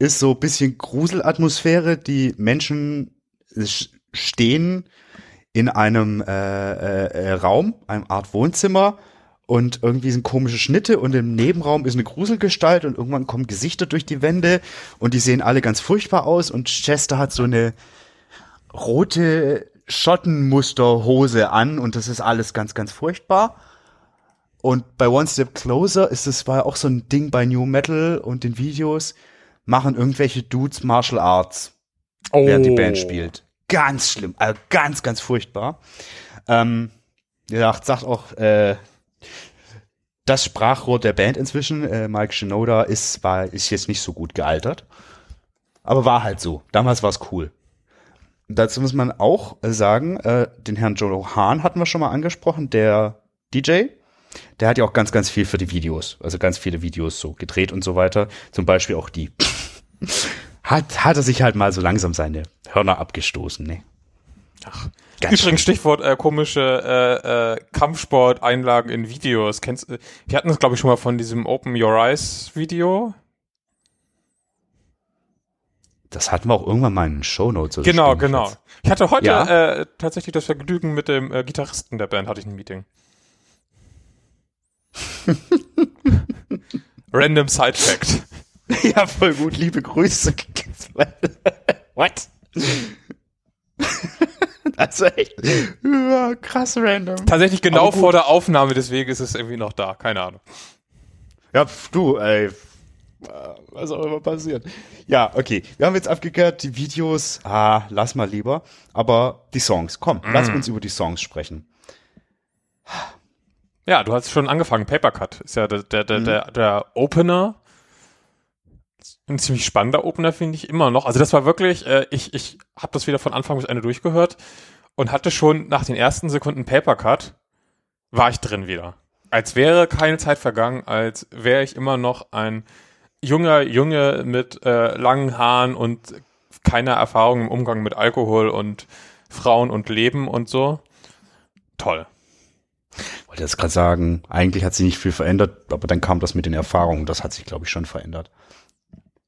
ist so ein bisschen Gruselatmosphäre. Die Menschen stehen in einem äh, äh, äh, Raum, einem Art Wohnzimmer und irgendwie sind komische Schnitte und im Nebenraum ist eine Gruselgestalt und irgendwann kommen Gesichter durch die Wände und die sehen alle ganz furchtbar aus und Chester hat so eine rote Schottenmusterhose an und das ist alles ganz, ganz furchtbar. Und bei One Step Closer ist es war auch so ein Ding bei New Metal und den Videos machen irgendwelche Dudes Martial Arts, Oh. während die Band spielt. Ganz schlimm, also ganz, ganz furchtbar. Ähm, wie gesagt, sagt auch äh, das Sprachrohr der Band inzwischen, äh, Mike Shinoda, ist, war, ist jetzt nicht so gut gealtert. Aber war halt so. Damals war es cool. Dazu muss man auch äh, sagen, äh, den Herrn Joe Hahn hatten wir schon mal angesprochen, der DJ. Der hat ja auch ganz, ganz viel für die Videos, also ganz viele Videos so gedreht und so weiter. Zum Beispiel auch die. hat, hat er sich halt mal so langsam seine Hörner abgestoßen, ne? Ach. Ganz Übrigens Stichwort äh, komische äh, äh, Kampfsport-Einlagen in Videos. Kennst, wir hatten es glaube ich schon mal von diesem Open Your Eyes Video. Das hatten wir auch irgendwann mal in den Shownotes. oder Genau, genau. jetzt? Ich hatte heute Ja. äh, tatsächlich das Vergnügen mit dem äh, Gitarristen der Band hatte ich ein Meeting. Random Side Fact. Ja, voll gut. Liebe Grüße. What? Also echt ja, krass random. Tatsächlich genau vor der Aufnahme, deswegen ist es irgendwie noch da. Keine Ahnung. Ja, pf, du, ey. Äh, Was auch immer passiert. Ja, okay. Wir haben jetzt abgeklärt, die Videos, ah, lass mal lieber. Aber die Songs, komm, lass uns über die Songs sprechen. Ja, du hast schon angefangen. Papercut ist ja der, der, der, Mhm. der, der Opener. Ein ziemlich spannender Opener, finde ich immer noch. Also das war wirklich, äh, ich, ich habe das wieder von Anfang bis Ende durchgehört und hatte schon nach den ersten Sekunden Papercut, war ich drin wieder. Als wäre keine Zeit vergangen, als wäre ich immer noch ein junger Junge mit äh, langen Haaren und keiner Erfahrung im Umgang mit Alkohol und Frauen und Leben und so. Toll. Wollte jetzt gerade sagen, eigentlich hat sich nicht viel verändert, aber dann kam das mit den Erfahrungen, das hat sich, glaube ich, schon verändert.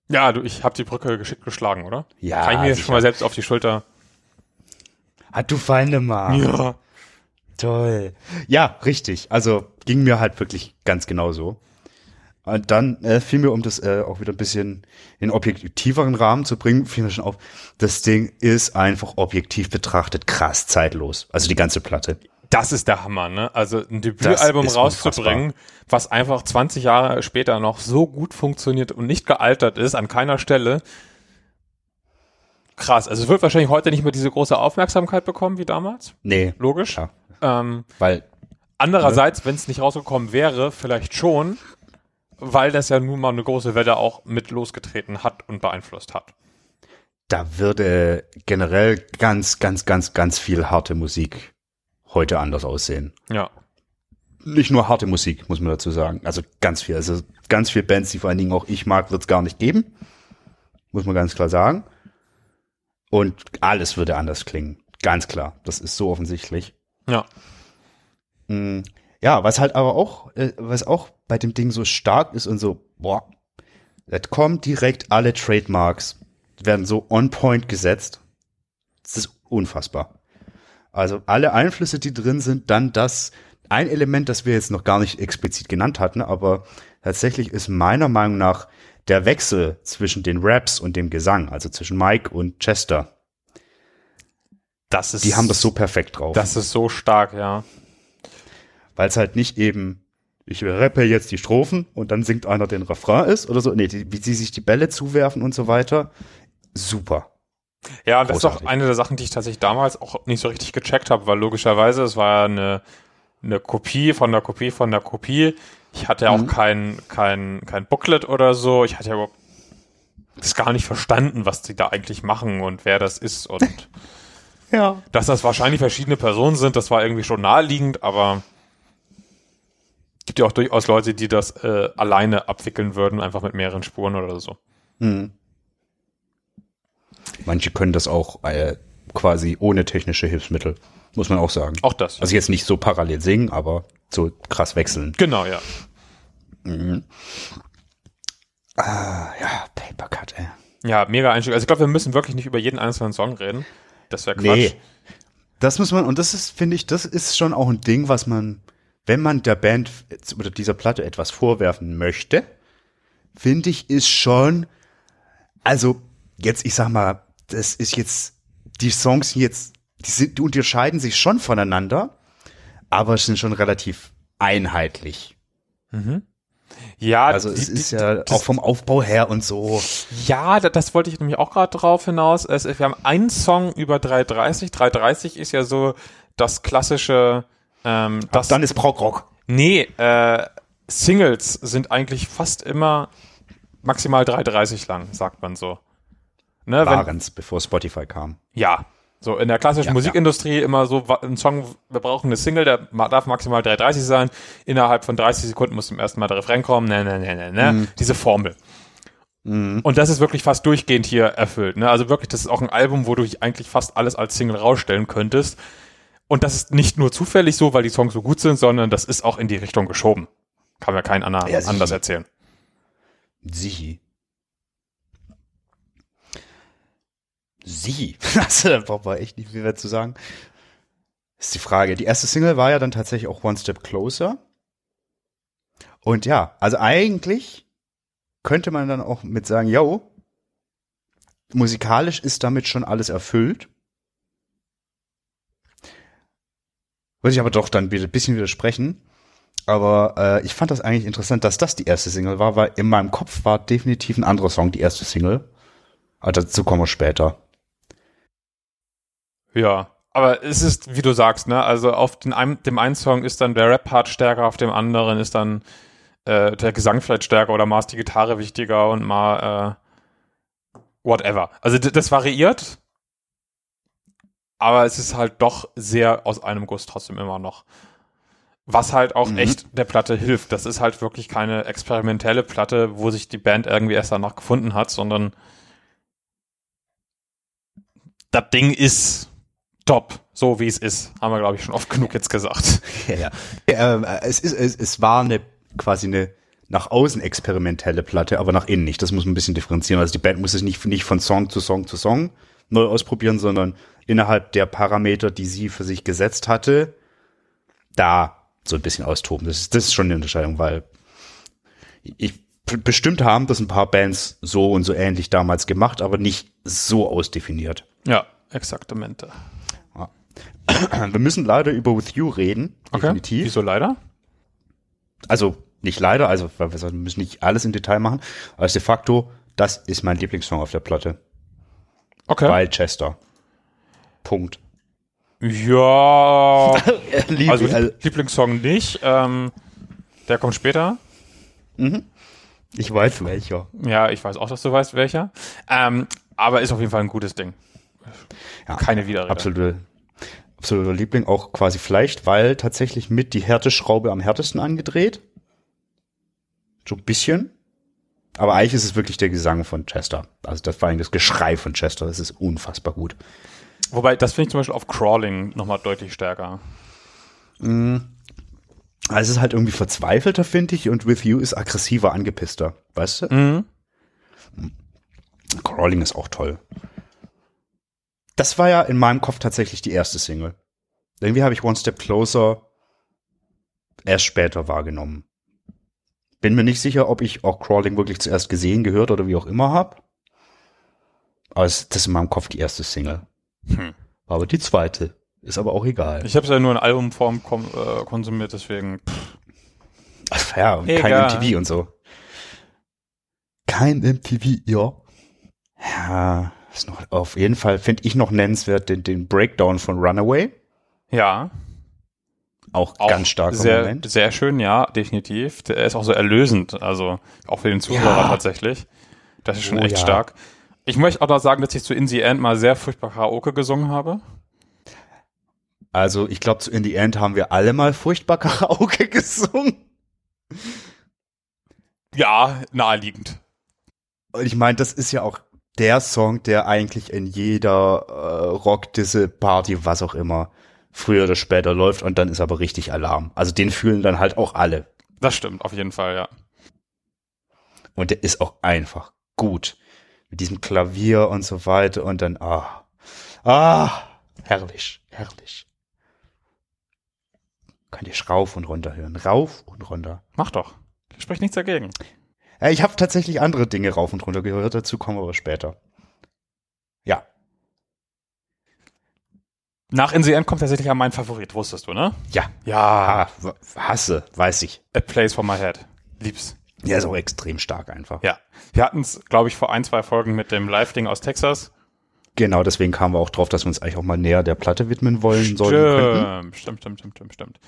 Ja, du, ich habe die Brücke geschickt geschlagen, oder? Ja, Kann ich mir jetzt sicher. schon mal selbst auf die Schulter. Ah, du feine Mann. Ja. Toll. Ja, richtig. Also ging mir halt wirklich ganz genau so. Und dann äh, fiel mir, um das äh, auch wieder ein bisschen in objektiveren Rahmen zu bringen, fiel mir schon auf, das Ding ist einfach objektiv betrachtet krass zeitlos. Also die ganze Platte. Das ist der Hammer, ne? Also ein Debütalbum rauszubringen, was einfach 20 Jahre später noch so gut funktioniert und nicht gealtert ist an keiner Stelle. Krass. Also es wird wahrscheinlich heute nicht mehr diese große Aufmerksamkeit bekommen wie damals. Nee, Logisch. klar. Ähm, Weil, andererseits, wenn es nicht rausgekommen wäre, vielleicht schon, weil das ja nun mal eine große Welle auch mit losgetreten hat und beeinflusst hat. da würde generell ganz, ganz, ganz, ganz viel harte Musik heute anders aussehen. Ja. Nicht nur harte Musik, muss man dazu sagen. Also ganz viel. Also ganz viele Bands, die vor allen Dingen auch ich mag, wird es gar nicht geben. Muss man ganz klar sagen. Und alles würde anders klingen. Ganz klar. Das ist so offensichtlich. Ja. Mm, Ja, was halt aber auch, äh, was auch bei dem Ding so stark ist und so, boah, das kommt direkt alle Trademarks, werden so on point gesetzt. Das ist unfassbar. Also alle Einflüsse, die drin sind, dann das, ein Element, das wir jetzt noch gar nicht explizit genannt hatten, aber tatsächlich ist meiner Meinung nach der Wechsel zwischen den Raps und dem Gesang, also zwischen Mike und Chester, Das ist, die haben das so perfekt drauf. Das ist so stark, ja. weil es halt nicht eben, ich rappe jetzt die Strophen und dann singt einer den Refrain ist oder so. Nee, die, wie sie sich die Bälle zuwerfen und so weiter. Super. Ja, und das ist auch Großartig. eine der Sachen, die ich tatsächlich damals auch nicht so richtig gecheckt habe, weil logischerweise es war ja eine, eine Kopie von der Kopie von der Kopie. Ich hatte ja auch Mhm. kein, kein, kein Booklet oder so. Ich hatte ja überhaupt das gar nicht verstanden, was die da eigentlich machen und wer das ist. Und Ja. dass das wahrscheinlich verschiedene Personen sind, das war irgendwie schon naheliegend, aber gibt ja auch durchaus Leute, die das äh, alleine abwickeln würden, einfach mit mehreren Spuren oder so. Mhm. Manche können das auch äh, quasi ohne technische Hilfsmittel, muss man auch sagen. Auch das. Also jetzt nicht so parallel singen, aber so krass wechseln. genau, ja. Ah, ja, Papercut, ey. Ja, mega Einstieg. Also ich glaube, wir müssen wirklich nicht über jeden einzelnen Song reden. Das wäre Quatsch. Nee. Das muss man, und das ist, finde ich, das ist schon auch ein Ding, was man wenn man der Band oder dieser Platte etwas vorwerfen möchte, finde ich, ist schon, also jetzt, ich sag mal, das ist jetzt, die Songs jetzt, die, sind, die unterscheiden sich schon voneinander, aber sind schon relativ einheitlich. Ja, Also die- es ist die- ja das- auch vom Aufbau her und so. Ja, da- das wollte ich nämlich auch gerade drauf hinaus. Es, wir haben einen Song über 330. 330 ist ja so das klassische, ähm, das, Dann ist Prog Rock. nee, äh, Singles sind eigentlich fast immer maximal 330 lang, sagt man so. Ne, Waren's, bevor Spotify kam. ja. So in der klassischen Ja, Musikindustrie immer so ein Song, wir brauchen eine Single, der darf maximal 330 sein. Innerhalb von 30 Sekunden muss zum ersten Mal der Refrain kommen. Ne, ne, ne, ne, ne. Diese Formel. Und das ist wirklich fast durchgehend hier erfüllt. Ne? Also wirklich, das ist auch ein Album, wo du eigentlich fast alles als Single rausstellen könntest. Und das ist nicht nur zufällig so, weil die Songs so gut sind, sondern das ist auch in die Richtung geschoben. Kann mir kein anderer Ja, anders erzählen. Sie. Sie. Also, da braucht man echt nicht viel mehr zu sagen. Ist die Frage. Die erste Single war ja dann tatsächlich auch One Step Closer. Und ja, also eigentlich könnte man dann auch mit sagen, yo, musikalisch ist damit schon alles erfüllt. Würde ich aber doch dann wieder ein bisschen widersprechen. Aber äh, ich fand das eigentlich interessant, dass das die erste Single war, weil in meinem Kopf war definitiv ein anderer Song die erste Single. Aber dazu kommen wir später. Ja, aber es ist, wie du sagst, ne, also auf den einem, dem einen Song ist dann der Rap-Part stärker, auf dem anderen ist dann äh, der Gesang vielleicht stärker oder mal ist die Gitarre wichtiger und mal äh, whatever. Also das variiert, aber es ist halt doch sehr aus einem Guss trotzdem immer noch. Was halt auch Mhm. echt der Platte hilft. Das ist halt wirklich keine experimentelle Platte, wo sich die Band irgendwie erst danach gefunden hat, sondern das Ding ist top, so wie es ist. Haben wir, glaube ich, schon oft genug jetzt gesagt. Ja, ja. Äh, es, ist, es, es war eine quasi eine nach außen experimentelle Platte, aber nach innen nicht. Das muss man ein bisschen differenzieren. Also die Band muss es nicht, nicht von Song zu Song zu Song neu ausprobieren, sondern innerhalb der Parameter, die sie für sich gesetzt hatte, da so ein bisschen austoben. Das ist, das ist schon eine Unterscheidung, weil ich bestimmt haben das ein paar Bands so und so ähnlich damals gemacht, aber nicht so ausdefiniert. Ja, exaktamente. Wir müssen leider über With You reden, Okay. definitiv. Wieso leider? Also nicht leider, also wir müssen nicht alles im Detail machen, aber de facto, das ist mein Lieblingssong auf der Platte. Okay. Weil Chester. Punkt. Ja, Lieb, also also, Lieb- Lieblingssong nicht. Ähm, der kommt später. ich weiß welcher. Ja, ich weiß auch, dass du weißt, welcher. Ähm, aber ist auf jeden Fall ein gutes Ding. Ja, Keine Widerrede. Absolute, absoluter Liebling, auch quasi vielleicht, weil tatsächlich mit die Härteschraube am härtesten angedreht. So ein bisschen. Aber eigentlich ist es wirklich der Gesang von Chester. Also das vor allem das Geschrei von Chester, das ist unfassbar gut. Wobei, das finde ich zum Beispiel auf Crawling nochmal deutlich stärker. Also es ist halt irgendwie verzweifelter, finde ich, und With You ist aggressiver, angepisster. Weißt du? Mhm. Crawling ist auch toll. Das war ja in meinem Kopf tatsächlich die erste Single. Irgendwie habe ich One Step Closer erst später wahrgenommen. Bin mir nicht sicher, ob ich auch Crawling wirklich zuerst gesehen, gehört oder wie auch immer habe. Aber das ist in meinem Kopf die erste Single. Hm. Aber die zweite. Ist aber auch egal. Ich habe es ja nur in Albumform äh, konsumiert, deswegen. Pff. Ach, ja, und kein Egal. MTV und so. Kein MTV, ja. Ja, ist noch auf jeden Fall, finde ich noch nennenswert, den, den Breakdown von Runaway. Ja, Auch, auch ganz starker sehr, Moment. sehr schön, ja, definitiv. Der ist auch so erlösend, also auch für den Zuhörer Ja. tatsächlich. Das ist schon Oh, echt ja. stark. Ich möchte auch noch sagen, dass ich zu In the End mal sehr furchtbar Karaoke gesungen habe. Also ich glaube, zu In the End haben wir alle mal furchtbar Karaoke gesungen. Ja, naheliegend. Und ich meine, das ist ja auch der Song, der eigentlich in jeder äh, Rock-Disse-Party, was auch immer, früher oder später läuft und dann ist aber richtig Alarm. Also den fühlen dann halt auch alle. Das stimmt, auf jeden Fall, ja. Und der ist auch einfach gut. Mit diesem Klavier und so weiter und dann, ah, ah, herrlich, herrlich. Kann ich rauf und runter hören. Rauf und runter. Mach doch. Spricht nichts dagegen. Ja, ich habe tatsächlich andere Dinge rauf und runter gehört, dazu kommen wir aber später. Ja. Nach End kommt tatsächlich an mein Favorit, wusstest du, ne? Ja. Ja. Ah, hasse, weiß ich. A Place for My Head. Lieb's. Der ist auch extrem stark einfach. Ja. Wir hatten es, glaube ich, vor ein, zwei Folgen mit dem Live-Ding aus Texas. Genau, deswegen kamen wir auch drauf, dass wir uns eigentlich auch mal näher der Platte widmen wollen sollten könnten. Stimmt, stimmt, stimmt, stimmt, stimmt.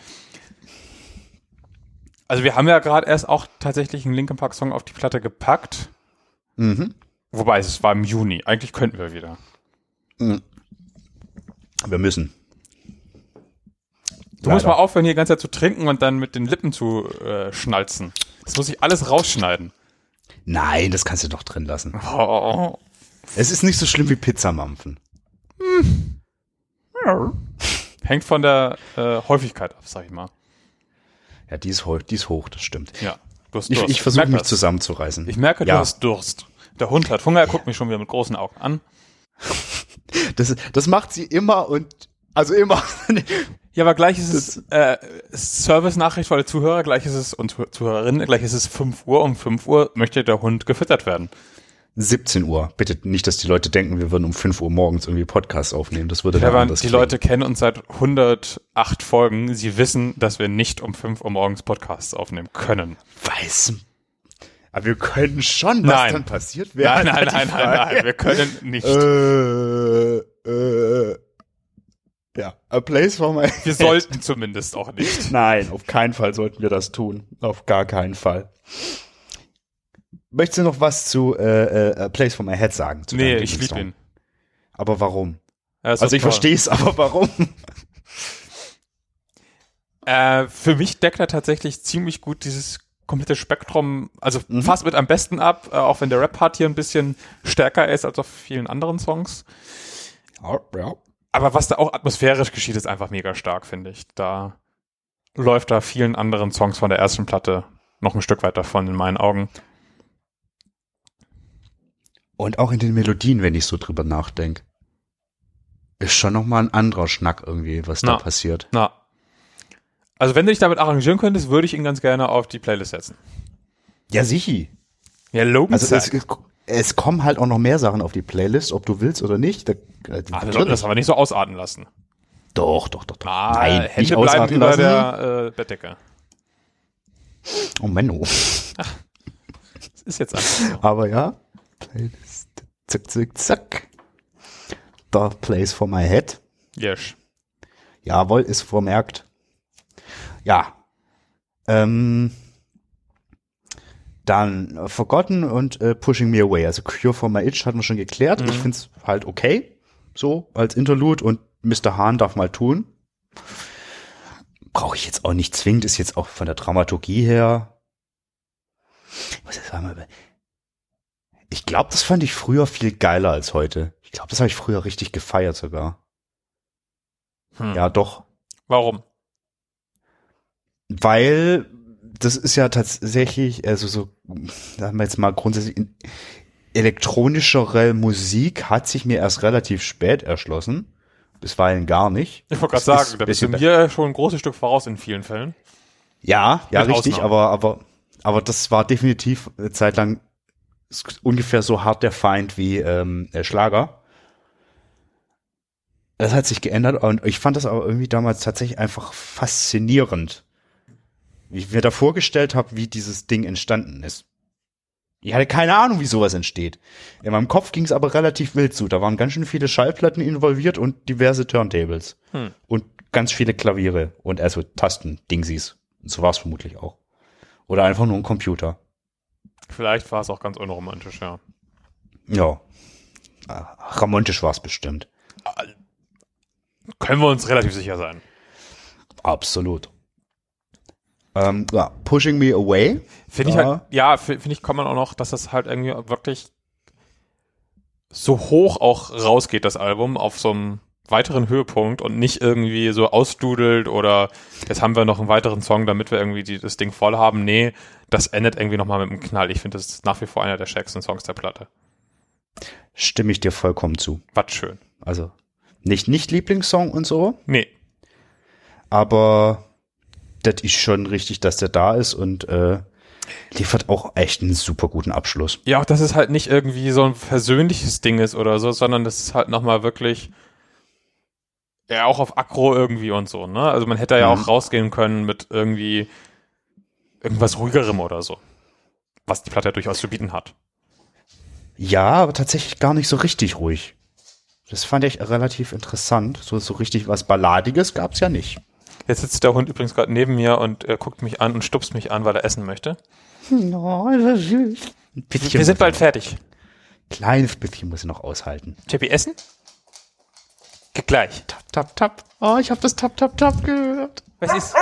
Also wir haben ja gerade erst auch tatsächlich einen Linkin Park Song auf die Platte gepackt. Mhm. Wobei es war im Juni. Eigentlich könnten wir wieder. Wir müssen. Du musst Leider. mal aufhören, hier die ganze Zeit zu trinken und dann mit den Lippen zu äh, schnalzen. Das muss ich alles rausschneiden. Nein, das kannst du doch drin lassen. Oh. Es ist nicht so schlimm wie Pizzamampfen. Hängt von der äh, Häufigkeit ab, sag ich mal. Ja, die ist, hoch, die ist hoch, das stimmt. Ja. Du hast Ich, Durst. ich versuche merk mich das. zusammenzureißen. Ich merke, du Ja. hast Durst. Der Hund hat Hunger, er guckt mich schon wieder mit großen Augen an. Das, das macht sie immer und also immer. Ja, aber gleich ist es äh, Service-Nachricht für alle Zuhörer, gleich ist es und Zuh- Zuhörerinnen, gleich ist es 5 Uhr. Um 5 Uhr möchte der Hund gefüttert werden. 17 Uhr. Bitte nicht, dass die Leute denken, wir würden um 5 Uhr morgens irgendwie Podcast aufnehmen. Das würde dann Stefan, anders die klingen. Leute kennen uns seit 108 Folgen. Sie wissen, dass wir nicht um 5 Uhr morgens Podcasts aufnehmen können. weiß. Aber wir können schon, was Nein. dann passiert wäre. Nein, nein, nein, nein, Frage. nein, wir können nicht. Äh, äh, ja, a place for my wir sollten zumindest auch nicht. Nein, auf keinen Fall sollten wir das tun. Auf gar keinen Fall. Möchtest du noch was zu äh, äh, Place for My Head sagen? Zu Nee, ich liebe ihn. Aber warum? Also so ich toll. verstehe es, aber warum? Äh, für mich deckt er tatsächlich ziemlich gut dieses komplette Spektrum, also Mhm. fast mit am besten ab, äh, auch wenn der Rap-Part hier ein bisschen stärker ist als auf vielen anderen Songs. Ja, ja. Aber was da auch atmosphärisch geschieht, ist einfach mega stark, finde ich. Da läuft da vielen anderen Songs von der ersten Platte noch ein Stück weit davon in meinen Augen. Und auch in den Melodien, wenn ich so drüber nachdenke. Ist schon nochmal ein anderer Schnack irgendwie, was Na. da passiert. Na. Also wenn du dich damit arrangieren könntest, würde ich ihn ganz gerne auf die Playlist setzen. Ja, sicher. Ja, Logan Also es, es kommen halt auch noch mehr Sachen auf die Playlist, ob du willst oder nicht. Da, äh, Ah, wir sollten das aber nicht so ausarten lassen. doch, doch, doch, doch. Ah, Nein, Hände nicht bleiben ausarten über lassen. der äh, Bettdecke. Oh Menno. Das ist jetzt einfach so. Aber ja, Playlist. Zack, zack, zack. The place for my head. Yes. Jawohl, ist vermerkt. Ja. Ähm, dann äh, Forgotten und äh, Pushing Me Away. Also Cure for My Itch hatten wir schon geklärt. Ich find's halt okay. So, als Interlude und Mr. Hahn darf mal tun. Brauche ich jetzt auch nicht zwingend, ist jetzt auch von der Dramaturgie her. Ich muss jetzt mal ich glaube, das fand ich früher viel geiler als heute. Ich glaube, das habe ich früher richtig gefeiert sogar. Hm. Ja, doch. Warum? Weil das ist ja tatsächlich, also so, sagen wir jetzt mal grundsätzlich, elektronischere Musik hat sich mir erst relativ spät erschlossen. Bisweilen gar nicht. Ich wollte gerade sagen, da bist du mir schon ein großes Stück voraus in vielen Fällen. Ja, ja, Mit richtig, Ausnahmen. aber, aber, aber das war definitiv eine S- ungefähr so hart der Feind wie ähm, der Schlager. Das hat sich geändert und ich fand das aber irgendwie damals tatsächlich einfach faszinierend. Wie ich mir da vorgestellt habe, wie dieses Ding entstanden ist. Ich hatte keine Ahnung, wie sowas entsteht. In meinem Kopf ging es aber relativ wild zu. Da waren ganz schön viele Schallplatten involviert und diverse Turntables. Hm. Und ganz viele Klaviere und also Tasten, Dingsies. Und so war es vermutlich auch. Oder einfach nur ein Computer. Vielleicht war es auch ganz unromantisch, ja. Ja. Ah, Romantisch war es bestimmt. Können wir uns relativ sicher sein. Absolut. Ähm, ja, Pushing Me Away. Finde ich Ja. halt, ja, fi- finde ich, kann man auch noch, dass das halt irgendwie wirklich so hoch auch rausgeht, das Album, auf so einem weiteren Höhepunkt und nicht irgendwie so ausdudelt oder jetzt haben wir noch einen weiteren Song, damit wir irgendwie die, das Ding voll haben. Nee, das endet irgendwie nochmal mit einem Knall. Ich finde, das ist nach wie vor einer der stärksten Songs der Platte. Stimme ich dir vollkommen zu. Was schön. Also nicht, nicht Lieblingssong und so, Nee, aber das ist schon richtig, dass der da ist und äh, liefert auch echt einen super guten Abschluss. Ja, auch dass es halt nicht irgendwie so ein persönliches Ding ist oder so, sondern das ist halt nochmal wirklich ja auch auf Akro irgendwie und so, ne? Also man hätte ja Mhm. auch rausgehen können mit irgendwie irgendwas ruhigerem oder so. Was die Platte ja durchaus zu bieten hat. Ja, aber tatsächlich gar nicht so richtig ruhig. Das fand ich relativ interessant. So, so richtig was Balladiges gab's ja nicht. Jetzt sitzt der Hund übrigens gerade neben mir und äh, guckt mich an und stupst mich an, weil er essen möchte. Oh, das ist süß. Ein bisschen Wir sind bald er fertig. Kleines bisschen muss ich noch aushalten. Tippi, essen? Gleich. Tap, tap, tap. Oh, ich habe das Tap, tap, tap gehört. Was ist?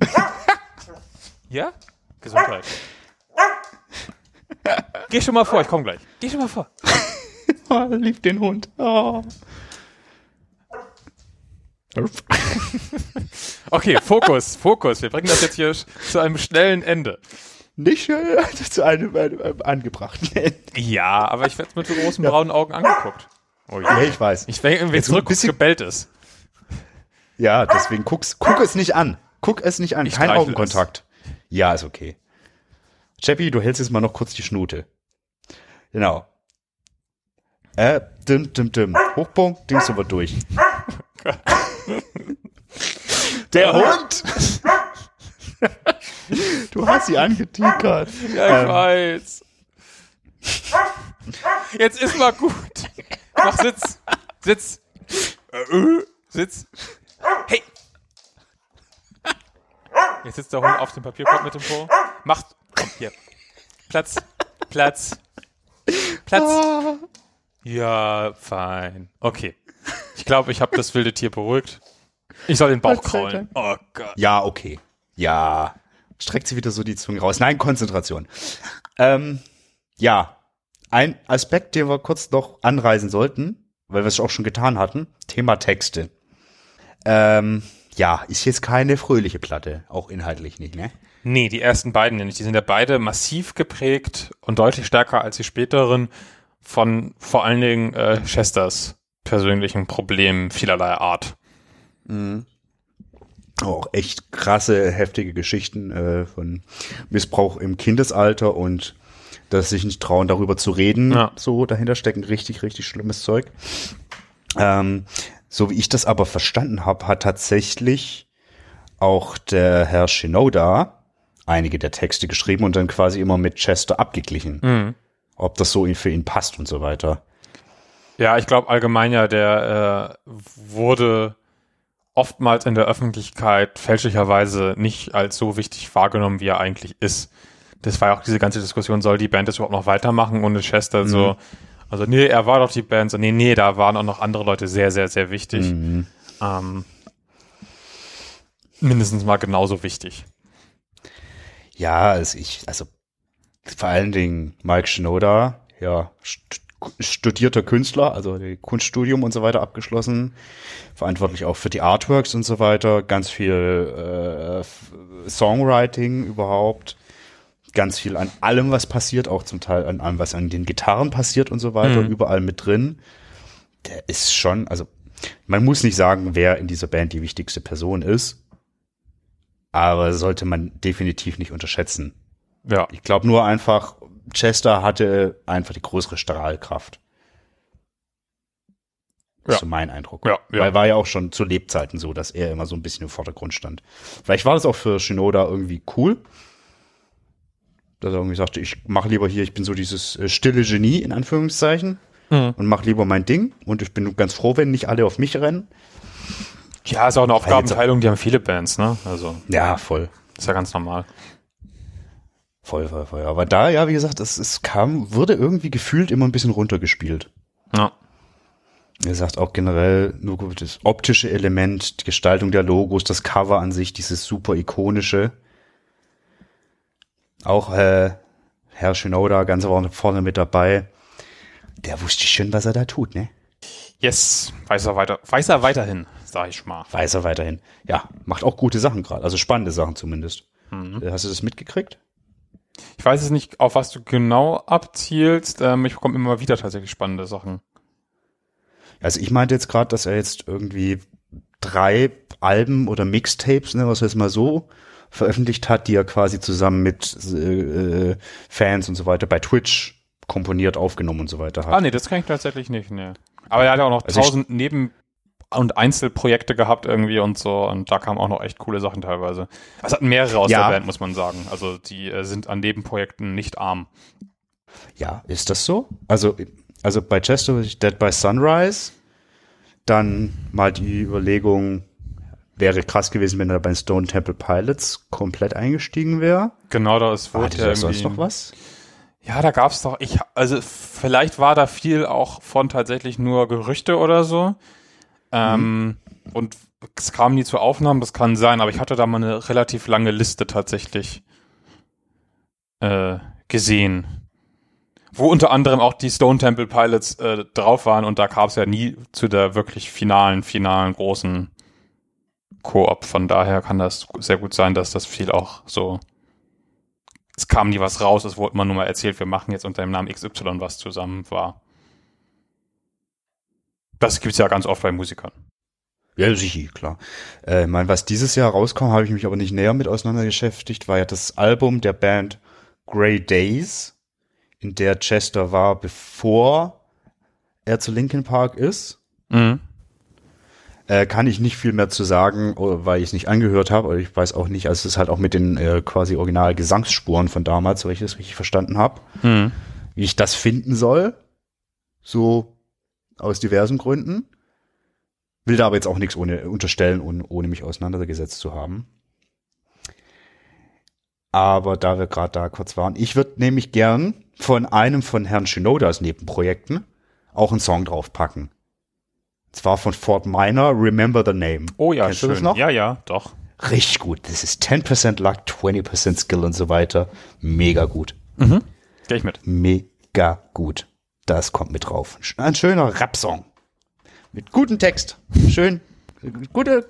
ja? Gesundheit. Geh schon mal vor, ich komme gleich. Geh schon mal vor. Oh, liebt den Hund. Oh. Okay, Fokus, Fokus. Wir bringen das jetzt hier zu einem schnellen Ende. Nicht äh, zu einem, einem, einem angebrachten Ende. Ja, aber ich werde mit so großen braunen Augen angeguckt. Oh Ja, ich weiß. Ich wenn irgendwie zurück bisschen- gebellt ist. Ja, deswegen guck's, guck es nicht an. Guck es nicht an. Ich Kein Augenkontakt. Ja, ist okay. Chappie, du hältst jetzt mal noch kurz die Schnute. Genau. Äh, dim, dim, dim. Hochpunkt, Ding sind wir durch. Der Hund! du hast sie angetikert. Ja, ich Ähm. weiß. Jetzt ist mal gut. Mach Sitz. Sitz. Äh, Sitz. Hey. Jetzt sitzt der Hund auf dem Papierkorb mit dem Po. Macht. Komm, hier. Platz. Platz. Platz. Ja, fein. Okay. Ich glaube, ich habe das wilde Tier beruhigt. Ich soll den Bauch kraulen. Oh Gott. Ja, okay. Ja. Streckt sie wieder so die Zunge raus. Nein, Konzentration. Ähm, ja. Ein Aspekt, den wir kurz noch anreisen sollten, weil wir es auch schon getan hatten, Thema Texte. Ähm, ja, ist jetzt keine fröhliche Platte, auch inhaltlich nicht, ne? Nee, die ersten beiden nicht. Die sind ja beide massiv geprägt und deutlich stärker als die späteren von vor allen Dingen äh, Chesters persönlichen Problemen vielerlei Art. Auch echt krasse, heftige Geschichten äh, von Missbrauch im Kindesalter und dass sich nicht trauen, darüber zu reden. Ja. So dahinter stecken richtig, richtig schlimmes Zeug. Ähm, so wie ich das aber verstanden habe, hat tatsächlich auch der Herr Shinoda einige der Texte geschrieben und dann quasi immer mit Chester abgeglichen. Ob das so für ihn passt und so weiter. Ja, ich glaube allgemein ja, der äh, wurde oftmals in der Öffentlichkeit fälschlicherweise nicht als so wichtig wahrgenommen, wie er eigentlich ist. Das war ja auch diese ganze Diskussion, soll die Band das überhaupt noch weitermachen ohne Chester? So, also nee, er war doch die Band. So, nee, nee, da waren auch noch andere Leute sehr, sehr, sehr wichtig. Ähm, mindestens mal genauso wichtig. Ja, also ich, also vor allen Dingen Mike Shinoda, ja, st studierter Künstler, also Kunststudium und so weiter abgeschlossen, verantwortlich auch für die Artworks und so weiter, ganz viel äh, Songwriting überhaupt, ganz viel an allem, was passiert, auch zum Teil an allem, was an den Gitarren passiert und so weiter, Mhm. überall mit drin. Der ist schon, also man muss nicht sagen, wer in dieser Band die wichtigste Person ist, aber sollte man definitiv nicht unterschätzen. Ja, Ich glaube nur einfach, Chester hatte einfach die größere Strahlkraft. Das Ja. ist so mein Eindruck. Ja, ja. Weil war ja auch schon zu Lebzeiten so, dass er immer so ein bisschen im Vordergrund stand. Vielleicht war das auch für Shinoda irgendwie cool. Dass er irgendwie sagte, ich mache lieber hier, ich bin so dieses äh, stille Genie in Anführungszeichen Mhm. und mache lieber mein Ding. Und ich bin ganz froh, wenn nicht alle auf mich rennen. ja, ist auch eine Aufgabenteilung, die haben viele Bands, ne? Also, Ja, voll. ist ja ganz normal. Voll, voll, voll. Aber da, ja, wie gesagt, es, es kam, wurde irgendwie gefühlt immer ein bisschen runtergespielt. Ja. Er sagt auch generell nur gut, das optische Element, die Gestaltung der Logos, das Cover an sich, dieses super ikonische. Auch äh, Herr Shinoda ganz vorne mit dabei. Der wusste schon, was er da tut, ne? Yes, weiß er weiter, weiß er weiterhin, sag ich mal. Weiß er weiterhin. Ja, macht auch gute Sachen gerade, also spannende Sachen zumindest. Äh, Hast du das mitgekriegt? Ich weiß jetzt nicht, auf was du genau abzielst. Ähm, ich bekomme immer wieder tatsächlich spannende Sachen. Also ich meinte jetzt gerade, dass er jetzt irgendwie drei Alben oder Mixtapes, ne, was jetzt mal so, veröffentlicht hat, die er quasi zusammen mit äh, Fans und so weiter bei Twitch komponiert, aufgenommen und so weiter hat. Ah, nee, das kann ich tatsächlich nicht, ne. Aber er hat ja auch noch Also tausend Neben- und Einzelprojekte gehabt irgendwie und so und da kamen auch noch echt coole Sachen teilweise. Es hatten mehrere aus Ja. der Band, muss man sagen. Also die äh, sind an Nebenprojekten nicht arm. Ja, ist das so? Also, also bei Chester Dead by Sunrise, dann mal die Überlegung, wäre krass gewesen, wenn er bei den Stone Temple Pilots komplett eingestiegen wäre. Genau, da ist wurde da ja sonst noch was? Ja, da gab's doch, ich, also vielleicht war da viel auch von tatsächlich nur Gerüchte oder so. Ähm, und es kam nie zu Aufnahmen, das kann sein, aber ich hatte da mal eine relativ lange Liste tatsächlich äh, gesehen. Wo unter anderem auch die Stone Temple Pilots äh, drauf waren und da es ja nie zu der wirklich finalen, finalen großen Koop. Von daher kann das sehr gut sein, dass das viel auch so es kam nie was raus, es wurde immer nur mal erzählt, wir machen jetzt unter dem Namen XY was zusammen war. Das gibt's ja ganz oft bei Musikern. Ja, sicher, klar. Äh, ich mein, was dieses Jahr rauskam, habe ich mich aber nicht näher mit auseinandergeschäftigt, war ja das Album der Band Grey Days, in der Chester war, bevor er zu Linkin Park ist. Mhm. Äh, kann ich nicht viel mehr zu sagen, oh, weil ich es nicht angehört habe. Ich weiß auch nicht, also es ist halt auch mit den äh, quasi original Gesangsspuren von damals, so ich das richtig verstanden habe, Mhm. wie ich das finden soll. So aus diversen Gründen. Will da aber jetzt auch nichts ohne unterstellen und ohne mich auseinandergesetzt zu haben. Aber da wir gerade da kurz waren, ich würde nämlich gern von einem von Herrn Shinodas Nebenprojekten auch einen Song draufpacken. Zwar von Fort Minor, Remember the Name. Oh ja, Kennst du schön. das noch? Ja, ja, doch. Richtig gut. Das ist 10% Luck, 20% Skill und so weiter. Mega gut. Geh ich mit. Mega gut. Das kommt mit drauf. Ein schöner Rap-Song. Mit gutem Text. Schön. Guter,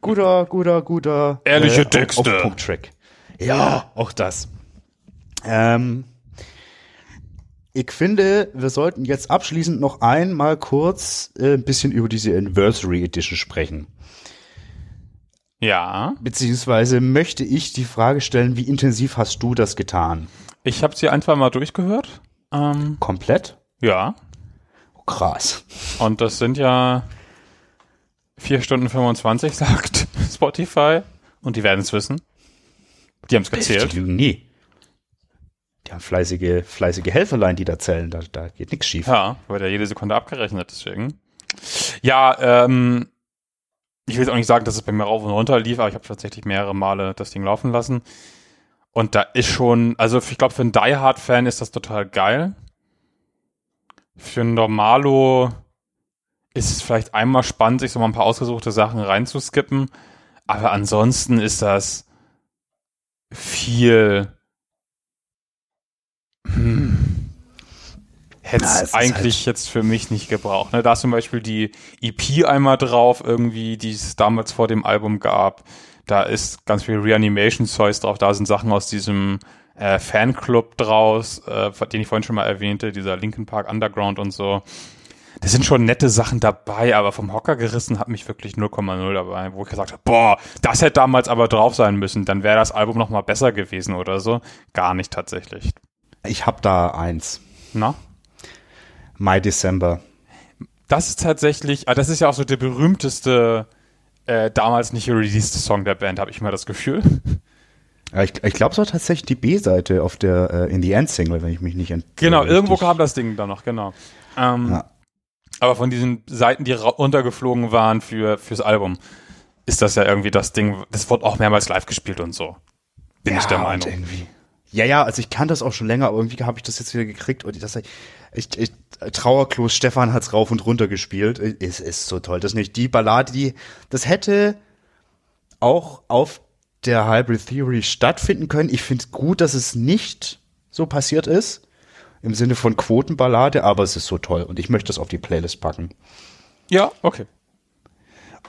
guter, guter, guter. Ehrliche auf- Texte. Auf Punkt-Track. Ja, auch das. Ähm, ich finde, wir sollten jetzt abschließend noch einmal kurz äh, ein bisschen über diese Anniversary Edition sprechen. Ja. Beziehungsweise möchte ich die Frage stellen, wie intensiv hast du das getan? Ich habe sie einfach mal durchgehört. Ähm, Komplett? ja. Oh, krass. Und das sind ja 4 Stunden 25, sagt Spotify. Und die werden es wissen. Die haben es gezählt. lügen fleißige, fleißige Helferlein, die da zählen. Da, da geht nichts schief. Ja, wurde ja jede Sekunde abgerechnet, deswegen. Ja, ähm, ich will jetzt auch nicht sagen, dass es bei mir rauf und runter lief, aber ich habe tatsächlich mehrere Male das Ding laufen lassen. Und da ist schon, also ich glaube, für einen Die Hard-Fan ist das total geil. Für einen Normalo ist es vielleicht einmal spannend, sich so mal ein paar ausgesuchte Sachen reinzuskippen. Aber ansonsten ist das viel. Hm. Hätte es eigentlich halt- jetzt für mich nicht gebraucht. Ne? Da ist zum Beispiel die EP einmal drauf, irgendwie, die es damals vor dem Album gab. Da ist ganz viel Reanimation-Zeugs drauf. Da sind Sachen aus diesem äh, Fanclub draus, äh, den ich vorhin schon mal erwähnte, dieser Linkin Park Underground und so. Da sind schon nette Sachen dabei, aber vom Hocker gerissen hat mich wirklich 0,0 dabei, wo ich gesagt habe, boah, das hätte damals aber drauf sein müssen, dann wäre das Album noch mal besser gewesen oder so. Gar nicht tatsächlich. Ich hab da eins. Na? My December. Das ist tatsächlich, ah, das ist ja auch so der berühmteste äh, damals nicht released Song der Band, habe ich mal das Gefühl. Ja, Ich, ich glaube, es war tatsächlich die B-Seite auf der äh, In the End Single, wenn ich mich nicht ent Genau, äh, irgendwo kam das Ding dann noch, genau. Ähm, Ja. Aber von diesen Seiten, die runtergeflogen waren für fürs Album, ist das ja irgendwie das Ding, das wurde auch mehrmals live gespielt und so. Bin ich der und Meinung. Irgendwie. Ja, ja, also ich kann das auch schon länger, aber irgendwie habe ich das jetzt wieder gekriegt und das, ich, ich, Trauerklos Stefan hat's rauf und runter gespielt. Ist, ist so toll. Das nicht die Ballade, die, das hätte auch auf der Hybrid Theory stattfinden können. Ich finde gut, dass es nicht so passiert ist. Im Sinne von Quotenballade, aber es ist so toll und ich möchte es auf die Playlist packen. Ja, okay.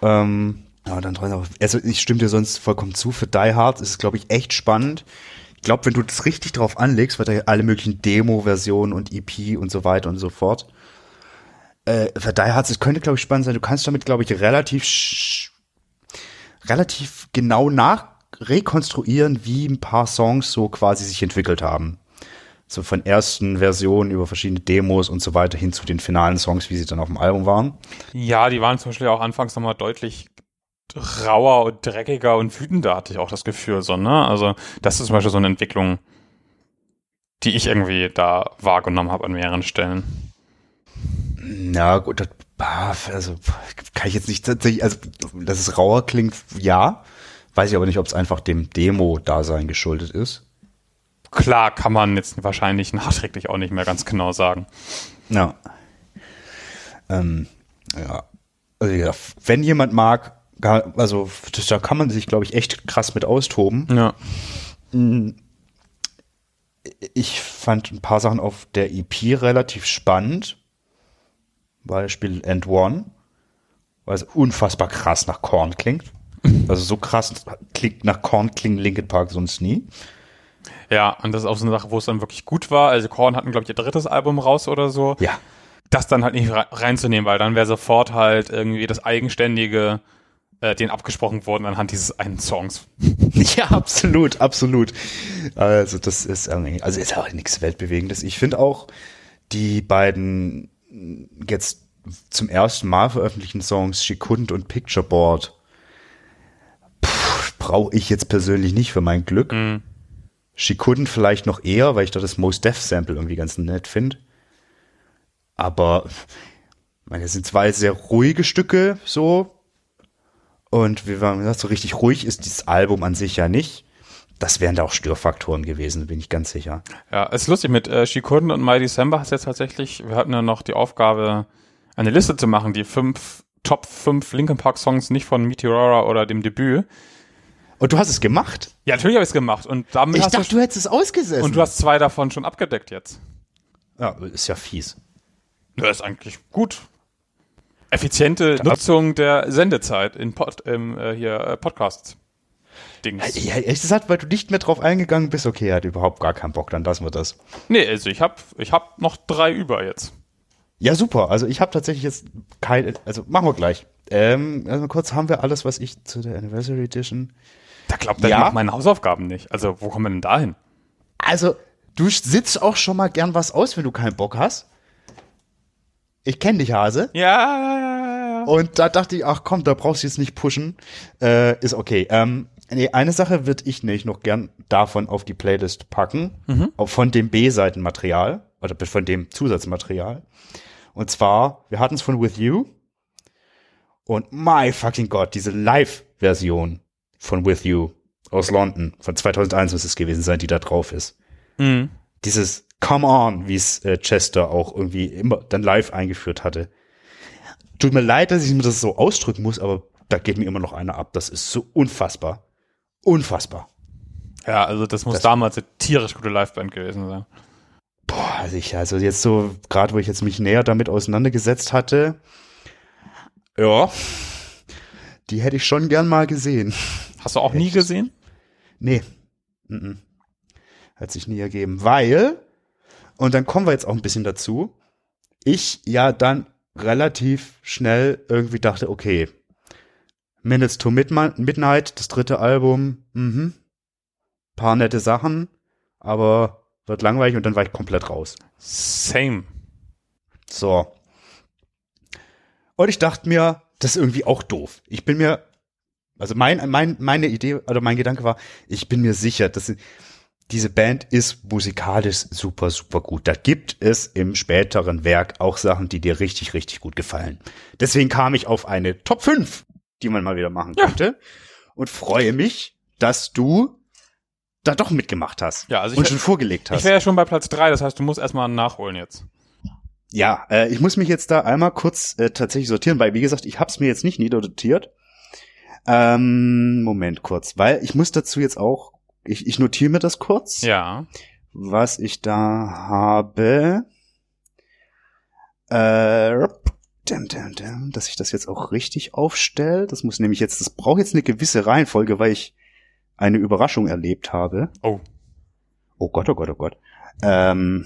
Ähm, ja, dann also ich stimme dir sonst vollkommen zu. Für Die Hard ist es, glaube ich, echt spannend. Ich glaube, wenn du das richtig drauf anlegst, wird da alle möglichen Demo-Versionen und EP und so weiter und so fort. äh, für Die Hard, es könnte, glaube ich, spannend sein. Du kannst damit, glaube ich, relativ, relativ genau nach rekonstruieren, wie ein paar Songs so quasi sich entwickelt haben. So von ersten Versionen über verschiedene Demos und so weiter hin zu den finalen Songs, wie sie dann auf dem Album waren. Ja, die waren zum Beispiel auch anfangs nochmal deutlich rauer und dreckiger und wütender, hatte ich auch das Gefühl, so, ne? Also, das ist zum Beispiel so eine Entwicklung, die ich irgendwie da wahrgenommen habe an mehreren Stellen. Na gut, das, also kann ich jetzt nicht tatsächlich, also dass es rauer klingt, ja. Weiß ich aber nicht, ob es einfach dem Demo-Dasein geschuldet ist. Klar kann man jetzt wahrscheinlich nachträglich auch nicht mehr ganz genau sagen. Ja. Ähm, ja. Also, ja, wenn jemand mag, gar- also das, da kann man sich, glaube ich, echt krass mit austoben. Ja. Ich fand ein paar Sachen auf der EP relativ spannend. Beispiel End One, weil es unfassbar krass nach Korn klingt. Also so krass klingt nach Korn klingen Linkin Park sonst nie. Ja, und das ist auch so eine Sache, wo es dann wirklich gut war. Also Korn hatten, glaube ich, ihr drittes Album raus oder so. Ja. Das dann halt nicht re- reinzunehmen, weil dann wäre sofort halt irgendwie das Eigenständige, äh, den abgesprochen worden anhand dieses einen Songs. Ja, absolut, absolut. Also das ist irgendwie- also ist auch nichts weltbewegendes. Ich finde auch die beiden jetzt zum ersten Mal veröffentlichten Songs She Couldn't und Picture Board brauche ich jetzt persönlich nicht für mein Glück. She Couldn't vielleicht noch eher, weil ich da das Most Def Sample irgendwie ganz nett finde. Aber meine, es sind zwei sehr ruhige Stücke so und wie man gesagt, so richtig ruhig ist dieses Album an sich ja nicht. Das wären da auch Störfaktoren gewesen, bin ich ganz sicher. Ja, es ist lustig, mit äh, She Couldn't und My December hast jetzt tatsächlich, wir hatten ja noch die Aufgabe, eine Liste zu machen, die fünf, Top 5 Linkin Park Songs nicht von Meteora oder dem Debüt. Und du hast es gemacht? Ja, natürlich habe ich es gemacht und damit Ich hast dachte, du hättest es ausgesessen. und du hast zwei davon schon abgedeckt jetzt. ja, ist ja fies. Das ist eigentlich gut. Effiziente Nutzung der Sendezeit in Pod, im, äh, hier äh, Podcasts. Dings. Ja, ehrlich gesagt, weil du nicht mehr drauf eingegangen bist, okay, er hat überhaupt gar keinen Bock, dann lassen wir das. Nee, also ich habe ich hab noch drei über jetzt. Ja, super. Also ich habe tatsächlich jetzt keine, also machen wir gleich. Ähm, also kurz haben wir alles, was ich zu der Anniversary Edition. Da glaubt er Ja? noch meine Hausaufgaben nicht. Also wo kommen wir denn da hin? Also, du sitzt auch schon mal gern was aus, wenn du keinen Bock hast. Ich kenne dich, Hase. Ja, ja, ja, ja. Und da dachte ich, ach komm, da brauchst du jetzt nicht pushen. Äh, ist okay. Ähm, nee, eine Sache würde ich nämlich noch gern davon auf die Playlist packen. Auch von dem B-Seitenmaterial oder von dem Zusatzmaterial. Und zwar, wir hatten es von With You. Und my fucking God, diese Live-Version von With You aus London von 2001 muss es gewesen sein, die da drauf ist. Mhm. Dieses Come On, wie es äh, Chester auch irgendwie immer dann live eingeführt hatte. Tut mir leid, dass ich mir das so ausdrücken muss, aber da geht mir immer noch einer ab. Das ist so unfassbar. Unfassbar. Ja, also das muss Das- damals eine tierisch gute Liveband gewesen sein. Boah, also ich, also jetzt so, gerade wo ich jetzt mich näher damit auseinandergesetzt hatte, ja, die hätte ich schon gern mal gesehen. Hast du auch nie Echt? gesehen? Nee. Mhm. Hat sich nie ergeben. Weil, und dann kommen wir jetzt auch ein bisschen dazu, ich ja dann relativ schnell irgendwie dachte, okay, Minutes to Midnight, das dritte Album, mhm. Paar nette Sachen, aber wird langweilig und dann war ich komplett raus. Same. So. Und ich dachte mir, das ist irgendwie auch doof. Ich bin mir, also mein, mein, meine Idee oder mein Gedanke war, ich bin mir sicher, dass sie- diese Band ist musikalisch super, super gut. Da gibt es im späteren Werk auch Sachen, die dir richtig, richtig gut gefallen. Deswegen kam ich auf eine Top 5, die man mal wieder machen Ja. könnte. Und freue mich, dass du da doch mitgemacht hast. Ja, also ich- und schon vorgelegt hast. Ich wäre ja schon bei Platz drei, das heißt, du musst erstmal nachholen jetzt. Ja, äh, ich muss mich jetzt da einmal kurz äh, tatsächlich sortieren, weil wie gesagt, ich habe es mir jetzt nicht niederdotiert. Ähm, Moment kurz, weil ich muss dazu jetzt auch, ich, ich notiere mir das kurz, Ja. was ich da habe. Äh, dum, dum, dum, dass ich das jetzt auch richtig aufstelle. Das muss nämlich jetzt, das braucht jetzt eine gewisse Reihenfolge, weil ich eine Überraschung erlebt habe. Oh. Oh Gott, oh Gott, oh Gott. Ähm,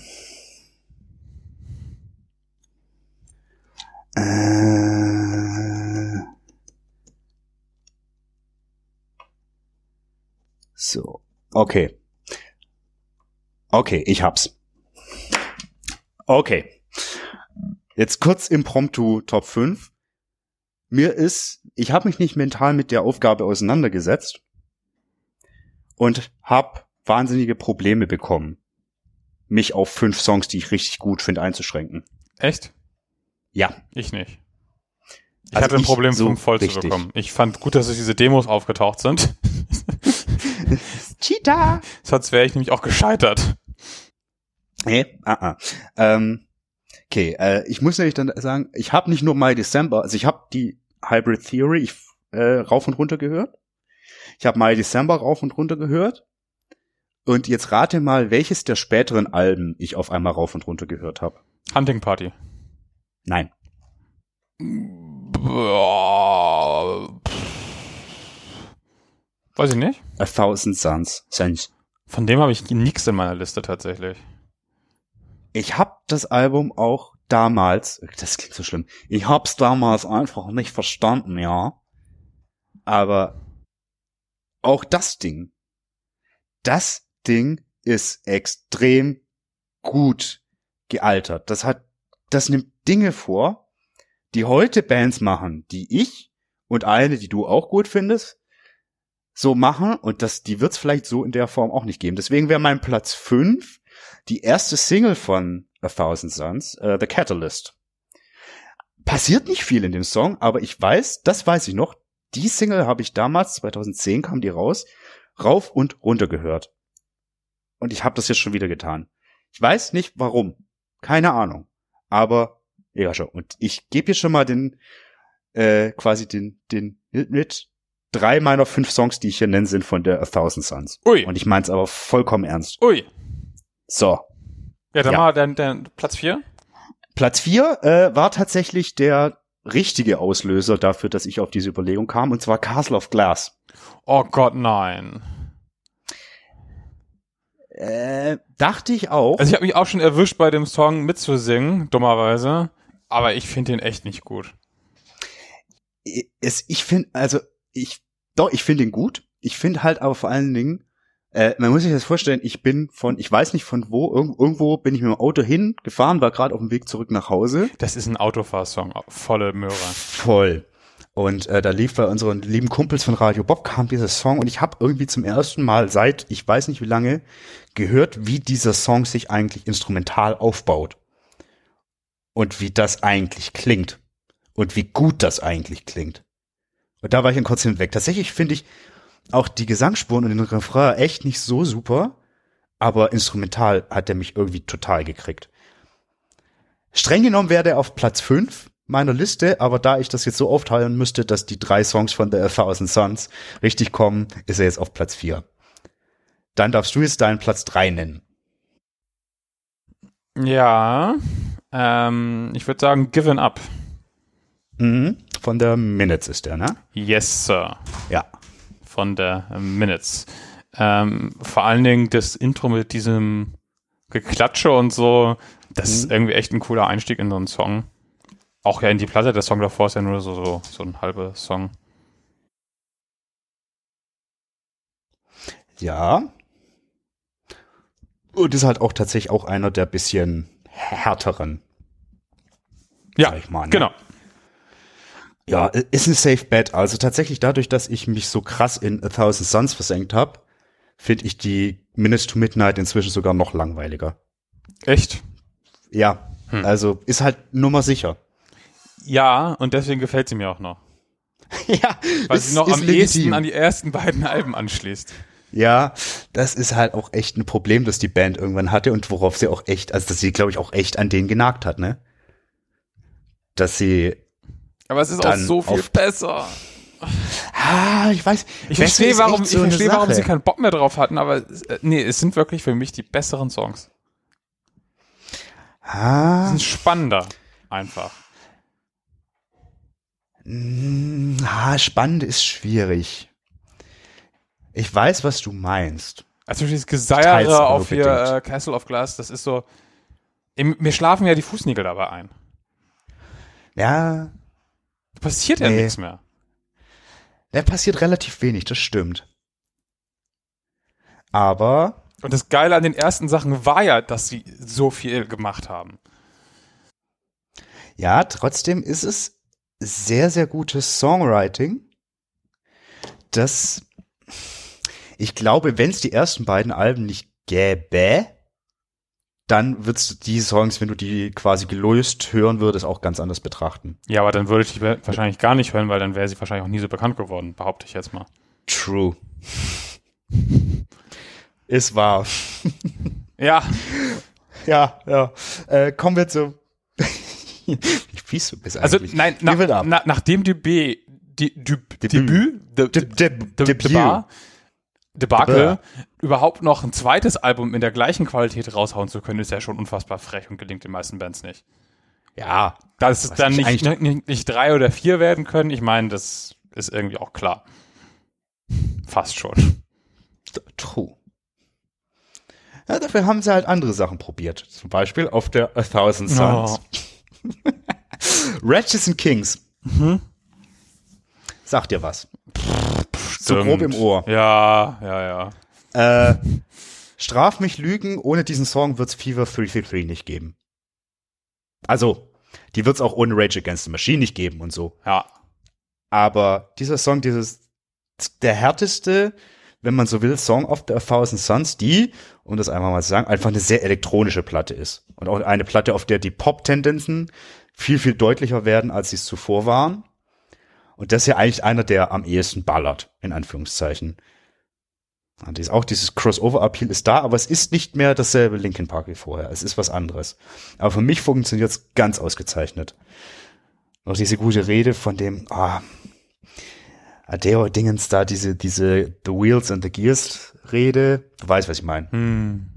Äh, so, okay. Okay, ich hab's. Okay. Jetzt kurz impromptu Top 5. Mir ist, ich habe mich nicht mental mit der Aufgabe auseinandergesetzt und habe wahnsinnige Probleme bekommen, mich auf fünf Songs, die ich richtig gut finde, einzuschränken. Echt? Ja. Ich nicht. Ich Also hatte ein Problem, so fünf voll zu bekommen. Ich fand gut, dass diese Demos aufgetaucht sind. Cheetah! Sonst wäre ich nämlich auch gescheitert. Nee, ah, ah. Ähm, okay, äh, ich muss nämlich dann sagen, ich habe nicht nur My December, also ich habe die Hybrid Theory ich, äh, rauf und runter gehört. Ich habe My December rauf und runter gehört. Und jetzt rate mal, welches der späteren Alben ich auf einmal rauf und runter gehört habe. Hunting Party. Nein. Boah. Weiß ich nicht. A Thousand Suns. Suns. Von dem habe ich nichts in meiner Liste tatsächlich. Ich habe das Album auch damals, das klingt so schlimm, ich hab's damals einfach nicht verstanden, ja. Aber auch das Ding, das Ding ist extrem gut gealtert. Das hat, das nimmt Dinge vor, die heute Bands machen, die ich und eine, die du auch gut findest, so machen und das, die wird's vielleicht so in der Form auch nicht geben. Deswegen wäre mein Platz fünf die erste Single von A Thousand Suns, äh, The Catalyst. Passiert nicht viel in dem Song, aber ich weiß, das weiß ich noch, die Single habe ich damals, 2010 kam die raus, rauf und runter gehört. Und ich habe das jetzt schon wieder getan. Ich weiß nicht warum. Keine Ahnung. Aber, ja schon. Und ich gebe hier schon mal den, äh, quasi den, den mit. Drei meiner fünf Songs, die ich hier nenne, sind von der A Thousand Suns. Ui. Und ich meine es aber vollkommen ernst. Ui. So. Ja, dann Ja. mal dein, dein Platz vier. Platz vier äh, war tatsächlich der richtige Auslöser dafür, dass ich auf diese Überlegung kam, und zwar Castle of Glass. Oh Gott, nein. Äh, dachte ich auch. Also ich habe mich auch schon erwischt, bei dem Song mitzusingen, dummerweise. Aber ich finde den echt nicht gut. es, ich finde, also ich, doch, ich finde ihn gut. Ich finde halt aber vor allen Dingen, äh, man muss sich das vorstellen, ich bin von, ich weiß nicht von wo, irgendwo, irgendwo bin ich mit dem Auto hingefahren, war gerade auf dem Weg zurück nach Hause. Das ist ein Autofahrsong, volle Möhre. Voll. Und äh, da lief bei unseren lieben Kumpels von Radio Bob kam dieser Song und ich habe irgendwie zum ersten Mal seit ich weiß nicht wie lange gehört, wie dieser Song sich eigentlich instrumental aufbaut. Und wie das eigentlich klingt. Und wie gut das eigentlich klingt. Und da war ich dann kurz hinweg. Tatsächlich finde ich auch die Gesangsspuren und den Refrain echt nicht so super, aber instrumental hat er mich irgendwie total gekriegt. Streng genommen wäre der auf Platz 5 meiner Liste, aber da ich das jetzt so aufteilen müsste, dass die drei Songs von The A Thousand Suns richtig kommen, ist er jetzt auf Platz 4. Dann darfst du jetzt deinen Platz 3 nennen. Ja, ähm, ich würde sagen, Given Up. Mhm. Von der Minutes ist der, ne? Yes, Sir. Ja. Von der Minutes. Ähm, vor allen Dingen das Intro mit diesem Geklatsche und so, das ist Mhm. irgendwie echt ein cooler Einstieg in so einen Song. Auch ja in die Platte, der Song davor ist ja nur so, so, so ein halber Song. Ja. Und ist halt auch tatsächlich auch einer der bisschen härteren. Ja, sag ich mal, ne? genau. Ja, ist ein Safe Bet. Also tatsächlich dadurch, dass ich mich so krass in A Thousand Suns versenkt habe, finde ich die Minutes to Midnight inzwischen sogar noch langweiliger. Echt? Ja, Hm. also ist halt Nummer sicher. Ja, und deswegen gefällt sie mir auch noch. ja, Weil sie noch am legitim. ehesten an die ersten beiden Alben anschließt. Ja, das ist halt auch echt ein Problem, das die Band irgendwann hatte und worauf sie auch echt, also dass sie, glaube ich, auch echt an denen genagt hat, ne? Dass sie, Aber es ist auch so viel besser. ah, ich weiß, Ich verstehe, warum, ich so eine verstehe, warum sie keinen Bock mehr drauf hatten, aber äh, nee, es sind wirklich für mich die besseren Songs. Ah, Es sind spannender. Einfach. mm, ah, spannend ist schwierig. Ich weiß, was du meinst. Also dieses Geseiere auf hier äh, Castle of Glass, das ist so. Im, mir schlafen ja die Fußnägel dabei ein. Ja, Passiert ja Nee. nichts mehr. da passiert relativ wenig, das stimmt. Aber Und das Geile an den ersten Sachen war ja, dass sie so viel gemacht haben. ja, trotzdem ist es sehr, sehr gutes Songwriting. Das, ich glaube, wenn es die ersten beiden Alben nicht gäbe, dann würdest du die Songs, wenn du die quasi gelöst hören würdest, auch ganz anders betrachten. Ja, aber dann würde ich die wahrscheinlich gar nicht hören, weil dann wäre sie wahrscheinlich auch nie so bekannt geworden, behaupte ich jetzt mal. True. Ist wahr. Ja, Ja, ja. Äh, kommen wir zu. Wie fies du bist also nein, nach, na, nach dem Debüt, Debüt, Debüt. Debüt, De- de- De- Debüt. Debakel, überhaupt noch ein zweites Album in der gleichen Qualität raushauen zu können, ist ja schon unfassbar frech und gelingt den meisten Bands nicht. Ja, Dass es dann ich nicht, nicht, nicht drei oder vier werden können, ich meine, das ist irgendwie auch klar. Fast schon. true. Ja, dafür haben sie halt andere Sachen probiert. Zum Beispiel auf der A Thousand Suns. Oh. Ratchets and Kings. Mhm. Sagt dir was. So grob im Ohr. Ja, ja, ja. Äh, Straf mich Lügen, ohne diesen Song wird's Fever 333 nicht geben. Also, die wird's auch ohne Rage Against the Machine nicht geben und so. Ja. Aber dieser Song, dieses, der härteste, wenn man so will, Song of the A Thousand Suns, die, um das einfach mal zu sagen, einfach eine sehr elektronische Platte ist. Und auch eine Platte, auf der die Pop-Tendenzen viel, viel deutlicher werden, als sie es zuvor waren. Und das ist ja eigentlich einer, der am ehesten ballert, in Anführungszeichen. Und dies- auch dieses Crossover-Appeal ist da, aber es ist nicht mehr dasselbe Linkin Park wie vorher. Es ist was anderes. Aber für mich funktioniert es ganz ausgezeichnet. Auch diese gute Rede von dem, ah, Adeo Dingens da, diese, diese The Wheels and the Gears Rede. Du weißt, was ich meine. Hm.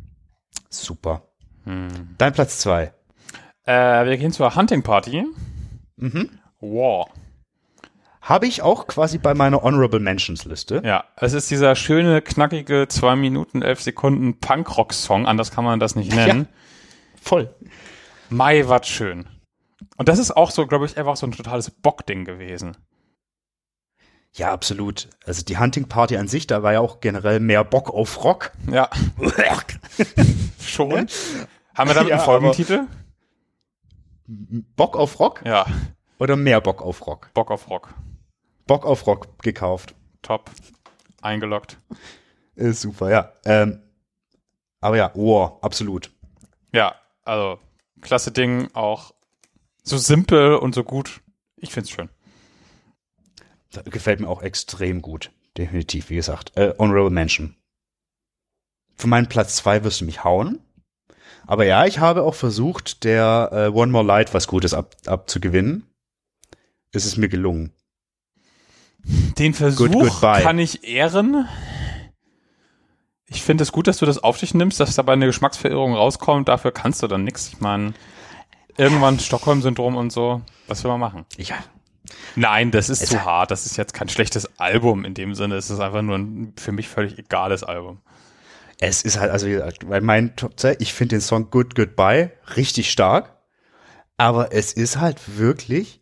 Super. Hm. Dein Platz zwei. Äh, wir gehen zur Hunting Party. Mhm. War. Habe ich auch quasi bei meiner Honorable Mentions Liste. Ja, es ist dieser schöne, knackige 2 Minuten 11 Sekunden Punkrock-Song, anders kann man das nicht nennen. Voll. Mai, was schön. Und das ist auch so, glaube ich, einfach so ein totales Bockding gewesen. Ja, absolut. Also die Hunting Party an sich, da war ja auch generell mehr Bock auf Rock. Ja, schon. Haben wir damit Ja, einen Folgentitel? Bock auf Rock Ja, oder mehr Bock auf Rock? Bock auf Rock. Bock auf Rock gekauft. Top. Eingeloggt. Ist super, ja. Ähm, aber ja, wow, absolut. Ja, also, klasse Ding, auch so simpel und so gut. Ich find's schön. Das gefällt mir auch extrem gut. Definitiv, wie gesagt. Äh, Honorable Mention. Für meinen Platz zwei wirst du mich hauen. Aber ja, ich habe auch versucht, der äh, One More Light was Gutes ab, abzugewinnen. Es ist mir gelungen. Den Versuch Good, kann ich ehren. Ich finde es gut, dass du das auf dich nimmst, dass dabei eine Geschmacksverirrung rauskommt. Dafür kannst du dann nichts. Ich meine, irgendwann Stockholm-Syndrom und so. Was will man machen? Ja. Nein, das ist Es zu hart. Das ist jetzt kein schlechtes Album in dem Sinne. Es ist einfach nur ein für mich völlig egales Album. Es ist halt, also wie gesagt, bei meinen Top 2, ich finde den Song Good Goodbye richtig stark. Aber es ist halt wirklich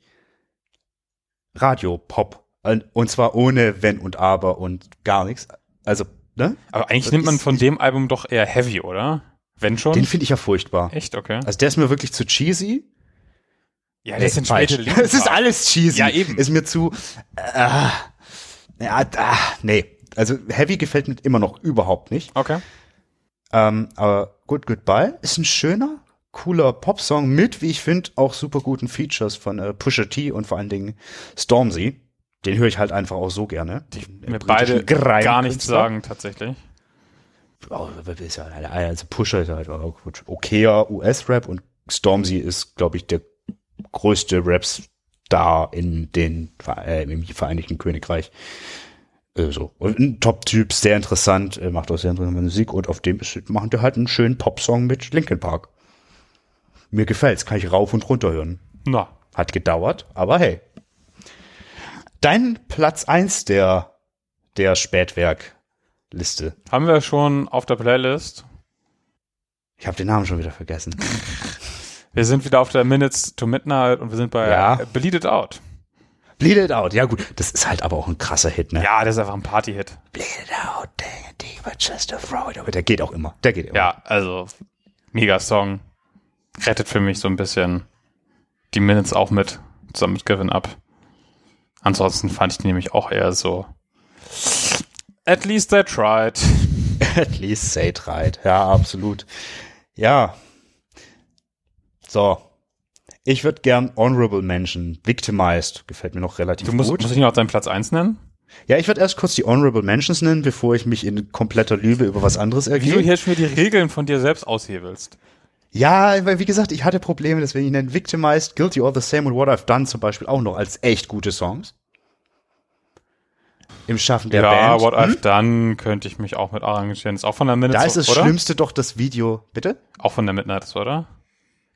Radio-Pop. Und zwar ohne Wenn und Aber und gar nichts. Also, ne? Aber eigentlich Das nimmt man von dem Album doch eher Heavy, oder? Wenn schon? Den finde ich ja furchtbar. Echt, okay. Also der ist mir wirklich zu cheesy. Ja, das sind falsch. Es ist alles cheesy. Ja, eben. Ist mir zu. Äh, ja, ah, nee. Also Heavy gefällt mir immer noch überhaupt nicht. Okay. Ähm, aber Good Goodbye ist ein schöner, cooler Popsong mit, wie ich finde, auch super guten Features von äh, Pusha T und vor allen Dingen Stormzy. Den höre ich halt einfach auch so gerne. Die Den mir beide gar nichts sagen, tatsächlich. Oh, ist ja, also Pusha ist halt okayer US-Rap und Stormzy ist, glaube ich, der größte Rap-Star in den äh, im Vereinigten Königreich. Äh, so. Und ein Top-Typ, sehr interessant, äh, macht auch sehr interessante Musik und auf dem ist, machen die halt einen schönen Pop-Song mit Linkin Park. Mir gefällt's, kann ich rauf und runter hören. Na, Hat gedauert, aber hey. Dein Platz eins der, der Spätwerk-Liste. haben wir schon auf der Playlist. Ich habe den Namen schon wieder vergessen. Wir sind wieder auf der Minutes to Midnight und wir sind bei Ja. Bleed It Out. Bleed It Out, ja gut, das ist halt aber auch ein krasser Hit, ne? Ja, das ist einfach ein Party-Hit. Bleed It Out, dang it, deeper, just a throw it away. Der geht auch immer, der geht immer. Ja, also mega Song. Rettet für mich so ein bisschen die Minutes auch mit, zusammen mit Given Up. Ansonsten fand ich die nämlich auch eher so. At least they tried. At least it right. Ja, absolut. Ja. So. Ich würde gern Honorable Mention, Victimized, gefällt mir noch relativ Du musst, gut. musst du nicht noch deinen Platz 1 nennen? Ja, ich würde erst kurz die Honorable Mentions nennen, bevor ich mich in kompletter Lübe über was anderes Wie du ergebe. hier schon die Regeln von dir selbst aushebelst. Ja, weil wie gesagt, ich hatte Probleme, deswegen ich nenne Victimized, Guilty or the Same und What I've Done zum Beispiel auch noch als echt gute Songs. Im Schaffen der ja, Band. What Hm? I've Done könnte ich mich auch mit arrangieren. Ist auch von der Midnight, Da ist das oder? Schlimmste doch das Video. Bitte? Auch von der Midnight, oder?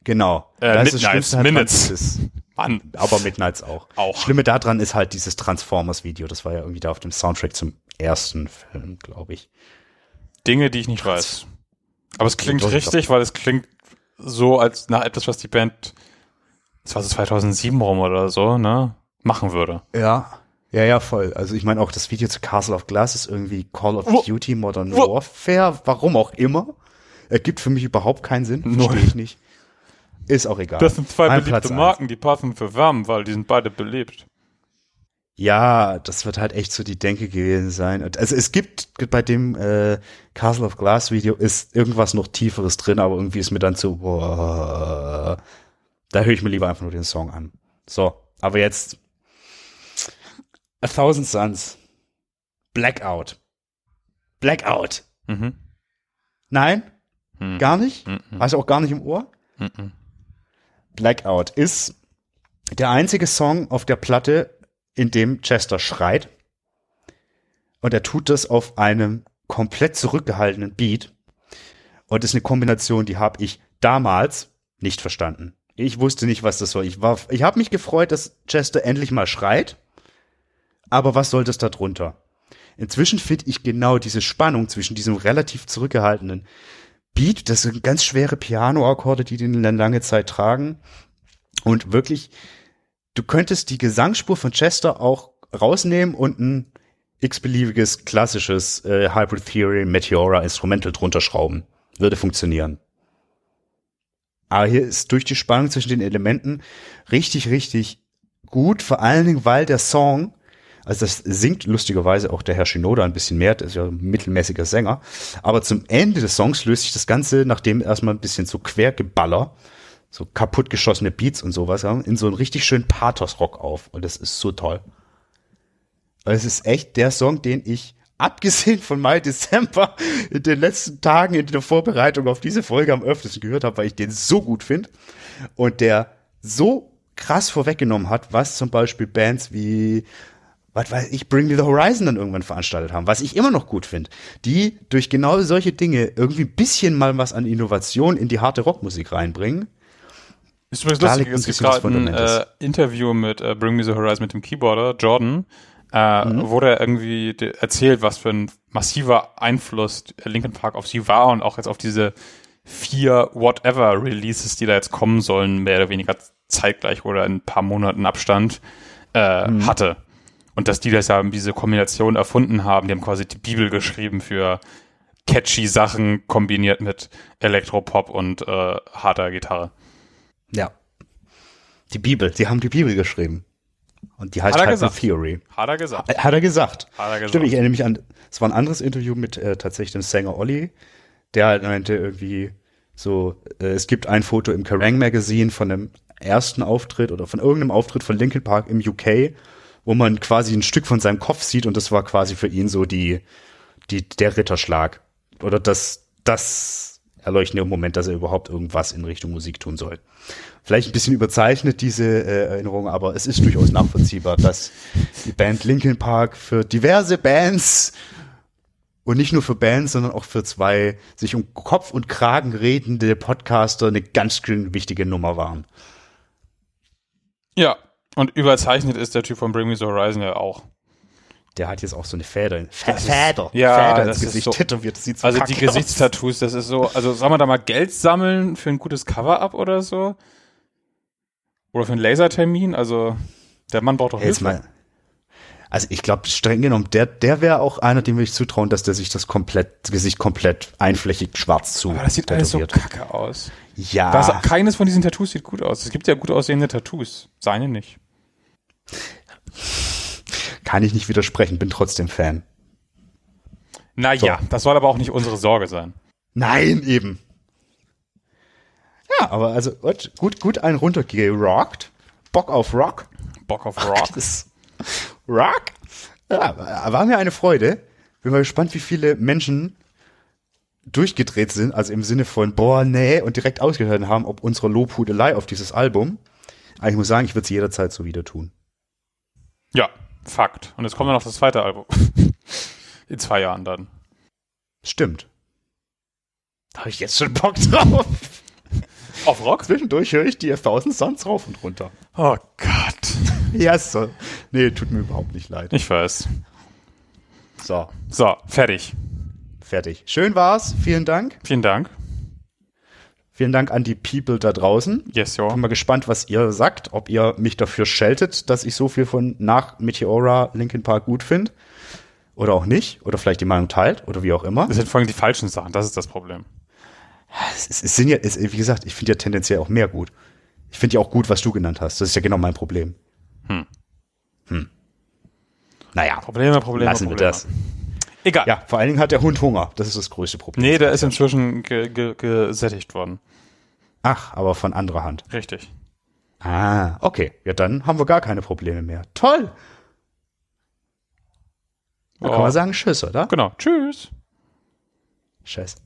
Genau. Äh, da ist das Midnights, Minutes. Mann. Aber Midnights auch. Auch. Schlimme daran ist halt dieses Transformers-Video. Das war ja irgendwie da auf dem Soundtrack zum ersten Film, glaube ich. Dinge, die ich nicht weiß. Aber es klingt richtig, weil es klingt so als nach etwas, was die Band, das war so 2007 rum oder so, ne, machen würde. Ja. Ja, ja, voll. Also ich meine auch das Video zu Castle of Glass ist irgendwie Call of Wo- Duty Modern wo- Warfare. Warum auch immer. Ergibt für mich überhaupt keinen Sinn. Verstehe ich nicht. Ist auch egal. Das sind zwei Mein beliebte. Marken, die passen für Wärme, weil die sind beide belebt. Ja, das wird halt echt so die Denke gewesen sein. Also es gibt bei dem äh, Castle of Glass Video ist irgendwas noch tieferes drin, aber irgendwie ist mir dann so, boah, da höre ich mir lieber einfach nur den Song an. So, aber jetzt A Thousand Suns. Blackout. Blackout. Mhm. Nein? Hm. Gar nicht? Mhm. Hast du auch gar nicht im Ohr? Mhm. Blackout ist der einzige Song auf der Platte, in dem Chester schreit. Und er tut das auf einem komplett zurückgehaltenen Beat. Und das ist eine Kombination, die habe ich damals nicht verstanden. Ich wusste nicht, was das soll. Ich war, ich habe mich gefreut, dass Chester endlich mal schreit. Aber was soll das da drunter? Inzwischen finde ich genau diese Spannung zwischen diesem relativ zurückgehaltenen Beat, das sind ganz schwere Piano-Akkorde, die den lange Zeit tragen. Und wirklich, du könntest die Gesangsspur von Chester auch rausnehmen und ein x-beliebiges klassisches äh, Hybrid Theory Meteora Instrumental drunter schrauben. Würde funktionieren. Aber hier ist durch die Spannung zwischen den Elementen richtig, richtig gut. Vor allen Dingen, weil der Song, also das singt lustigerweise auch der Herr Shinoda ein bisschen mehr, der ist ja ein mittelmäßiger Sänger. Aber zum Ende des Songs löst sich das Ganze, nachdem erstmal ein bisschen so Quergeballer, so kaputtgeschossene Beats und sowas haben, in so einen richtig schönen Pathos-Rock auf. Und das ist so toll. Es ist echt der Song, den ich, abgesehen von Mai, Dezember, in den letzten Tagen in der Vorbereitung auf diese Folge am öftesten gehört habe, weil ich den so gut finde. Und der so krass vorweggenommen hat, was zum Beispiel Bands wie, was weiß ich, Bring Me the Horizon dann irgendwann veranstaltet haben, was ich immer noch gut finde, die durch genau solche Dinge irgendwie ein bisschen mal was an Innovation in die harte Rockmusik reinbringen. Ist übrigens lustig, es gibt gerade ein äh, Interview mit äh, Bring Me the Horizon mit dem Keyboarder, Jordan, äh, Mhm. wo der irgendwie erzählt, was für ein massiver Einfluss Linkin Park auf sie war und auch jetzt auf diese vier Whatever Releases, die da jetzt kommen sollen, mehr oder weniger zeitgleich oder in ein paar Monaten Abstand äh, Mhm. hatte. Und dass die das ja diese Kombination erfunden haben, die haben quasi die Bibel geschrieben für catchy Sachen kombiniert mit Elektropop und äh, harter Gitarre. Ja. Die Bibel, sie haben die Bibel geschrieben. Und die heißt Hat er gesagt. Theory. Hat er gesagt. Äh, Hat er gesagt. Hat er gesagt. Stimmt, ich erinnere mich an, es war ein anderes Interview mit äh, tatsächlich dem Sänger Olli, der halt meinte irgendwie so, äh, es gibt ein Foto im Kerrang Magazine von dem ersten Auftritt oder von irgendeinem Auftritt von Linkin Park im UK, wo man quasi ein Stück von seinem Kopf sieht und das war quasi für ihn so die, die, der Ritterschlag. Oder das, das erleuchtende Moment, dass er überhaupt irgendwas in Richtung Musik tun soll. Vielleicht ein bisschen überzeichnet, diese äh, Erinnerung, aber es ist durchaus nachvollziehbar, dass die Band Linkin Park für diverse Bands und nicht nur für Bands, sondern auch für zwei sich um Kopf und Kragen redende Podcaster eine ganz wichtige Nummer waren. Ja, und überzeichnet ist der Typ von Bring Me the Horizon ja auch. Der hat jetzt auch so eine Feder, Das ist- ja, Feder das ins Gesicht so- tätowiert. Das sieht so Also die. Gesichtstattoos, das ist so, also soll man da mal Geld sammeln für ein gutes Cover-up oder so? Oder für einen Lasertermin? Also der Mann braucht doch Hey, jetzt Hilfe. mal. Also ich glaube, streng genommen, der, der wäre auch einer, dem würde ich zutrauen, dass der sich das komplett, Gesicht komplett einflächig schwarz zu Aber das sieht alles so tätowiert. kacke aus. Ja, Das, keines von diesen Tattoos sieht gut aus. Es gibt ja gut aussehende Tattoos. Seine nicht. Kann ich nicht widersprechen, bin trotzdem Fan. Naja, das soll aber auch nicht unsere Sorge sein. Nein, eben. Ja, aber also gut, gut, gut einen runtergerockt. Bock auf Rock. Bock auf Rock. Rock? Ja, war mir eine Freude. Bin mal gespannt, wie viele Menschen durchgedreht sind, also im Sinne von, boah, nee, und direkt ausgehört haben, ob unsere Lobhudelei auf dieses Album. Aber ich muss sagen, ich würde es jederzeit so wieder tun. Ja, Fakt. Und jetzt kommt noch das zweite Album. In zwei Jahren dann. Stimmt. Da habe ich jetzt schon Bock drauf. Auf Rock? Zwischendurch höre ich die 1000 Suns rauf und runter. Oh Gott. Ja, so. Nee, tut mir überhaupt nicht leid. Ich weiß. So, So, fertig. fertig. Schön war's. Vielen Dank. Vielen Dank. Vielen Dank an die People da draußen. Yes, Bin ja. mal gespannt, was ihr sagt, ob ihr mich dafür scheltet, dass ich so viel von nach Meteora Linkin Park gut finde. Oder auch nicht. Oder vielleicht die Meinung teilt. Oder wie auch immer. Das sind vor allem die falschen Sachen. Das ist das Problem. Es, es, es sind ja, es, wie gesagt, ich finde ja tendenziell auch mehr gut. Ich finde ja auch gut, was du genannt hast. Das ist ja genau mein Problem. Hm. Hm. Naja, Probleme, Probleme, lassen wir Probleme. das. Egal. Ja, vor allen Dingen hat der Hund Hunger. Das ist das größte Problem. Nee, der ist inzwischen ge ge gesättigt worden. Ach, aber von anderer Hand. Richtig. Ah, okay. Ja, dann haben wir gar keine Probleme mehr. Toll. Dann Oh. kann man sagen Tschüss, oder? Genau. Tschüss. Tschüss.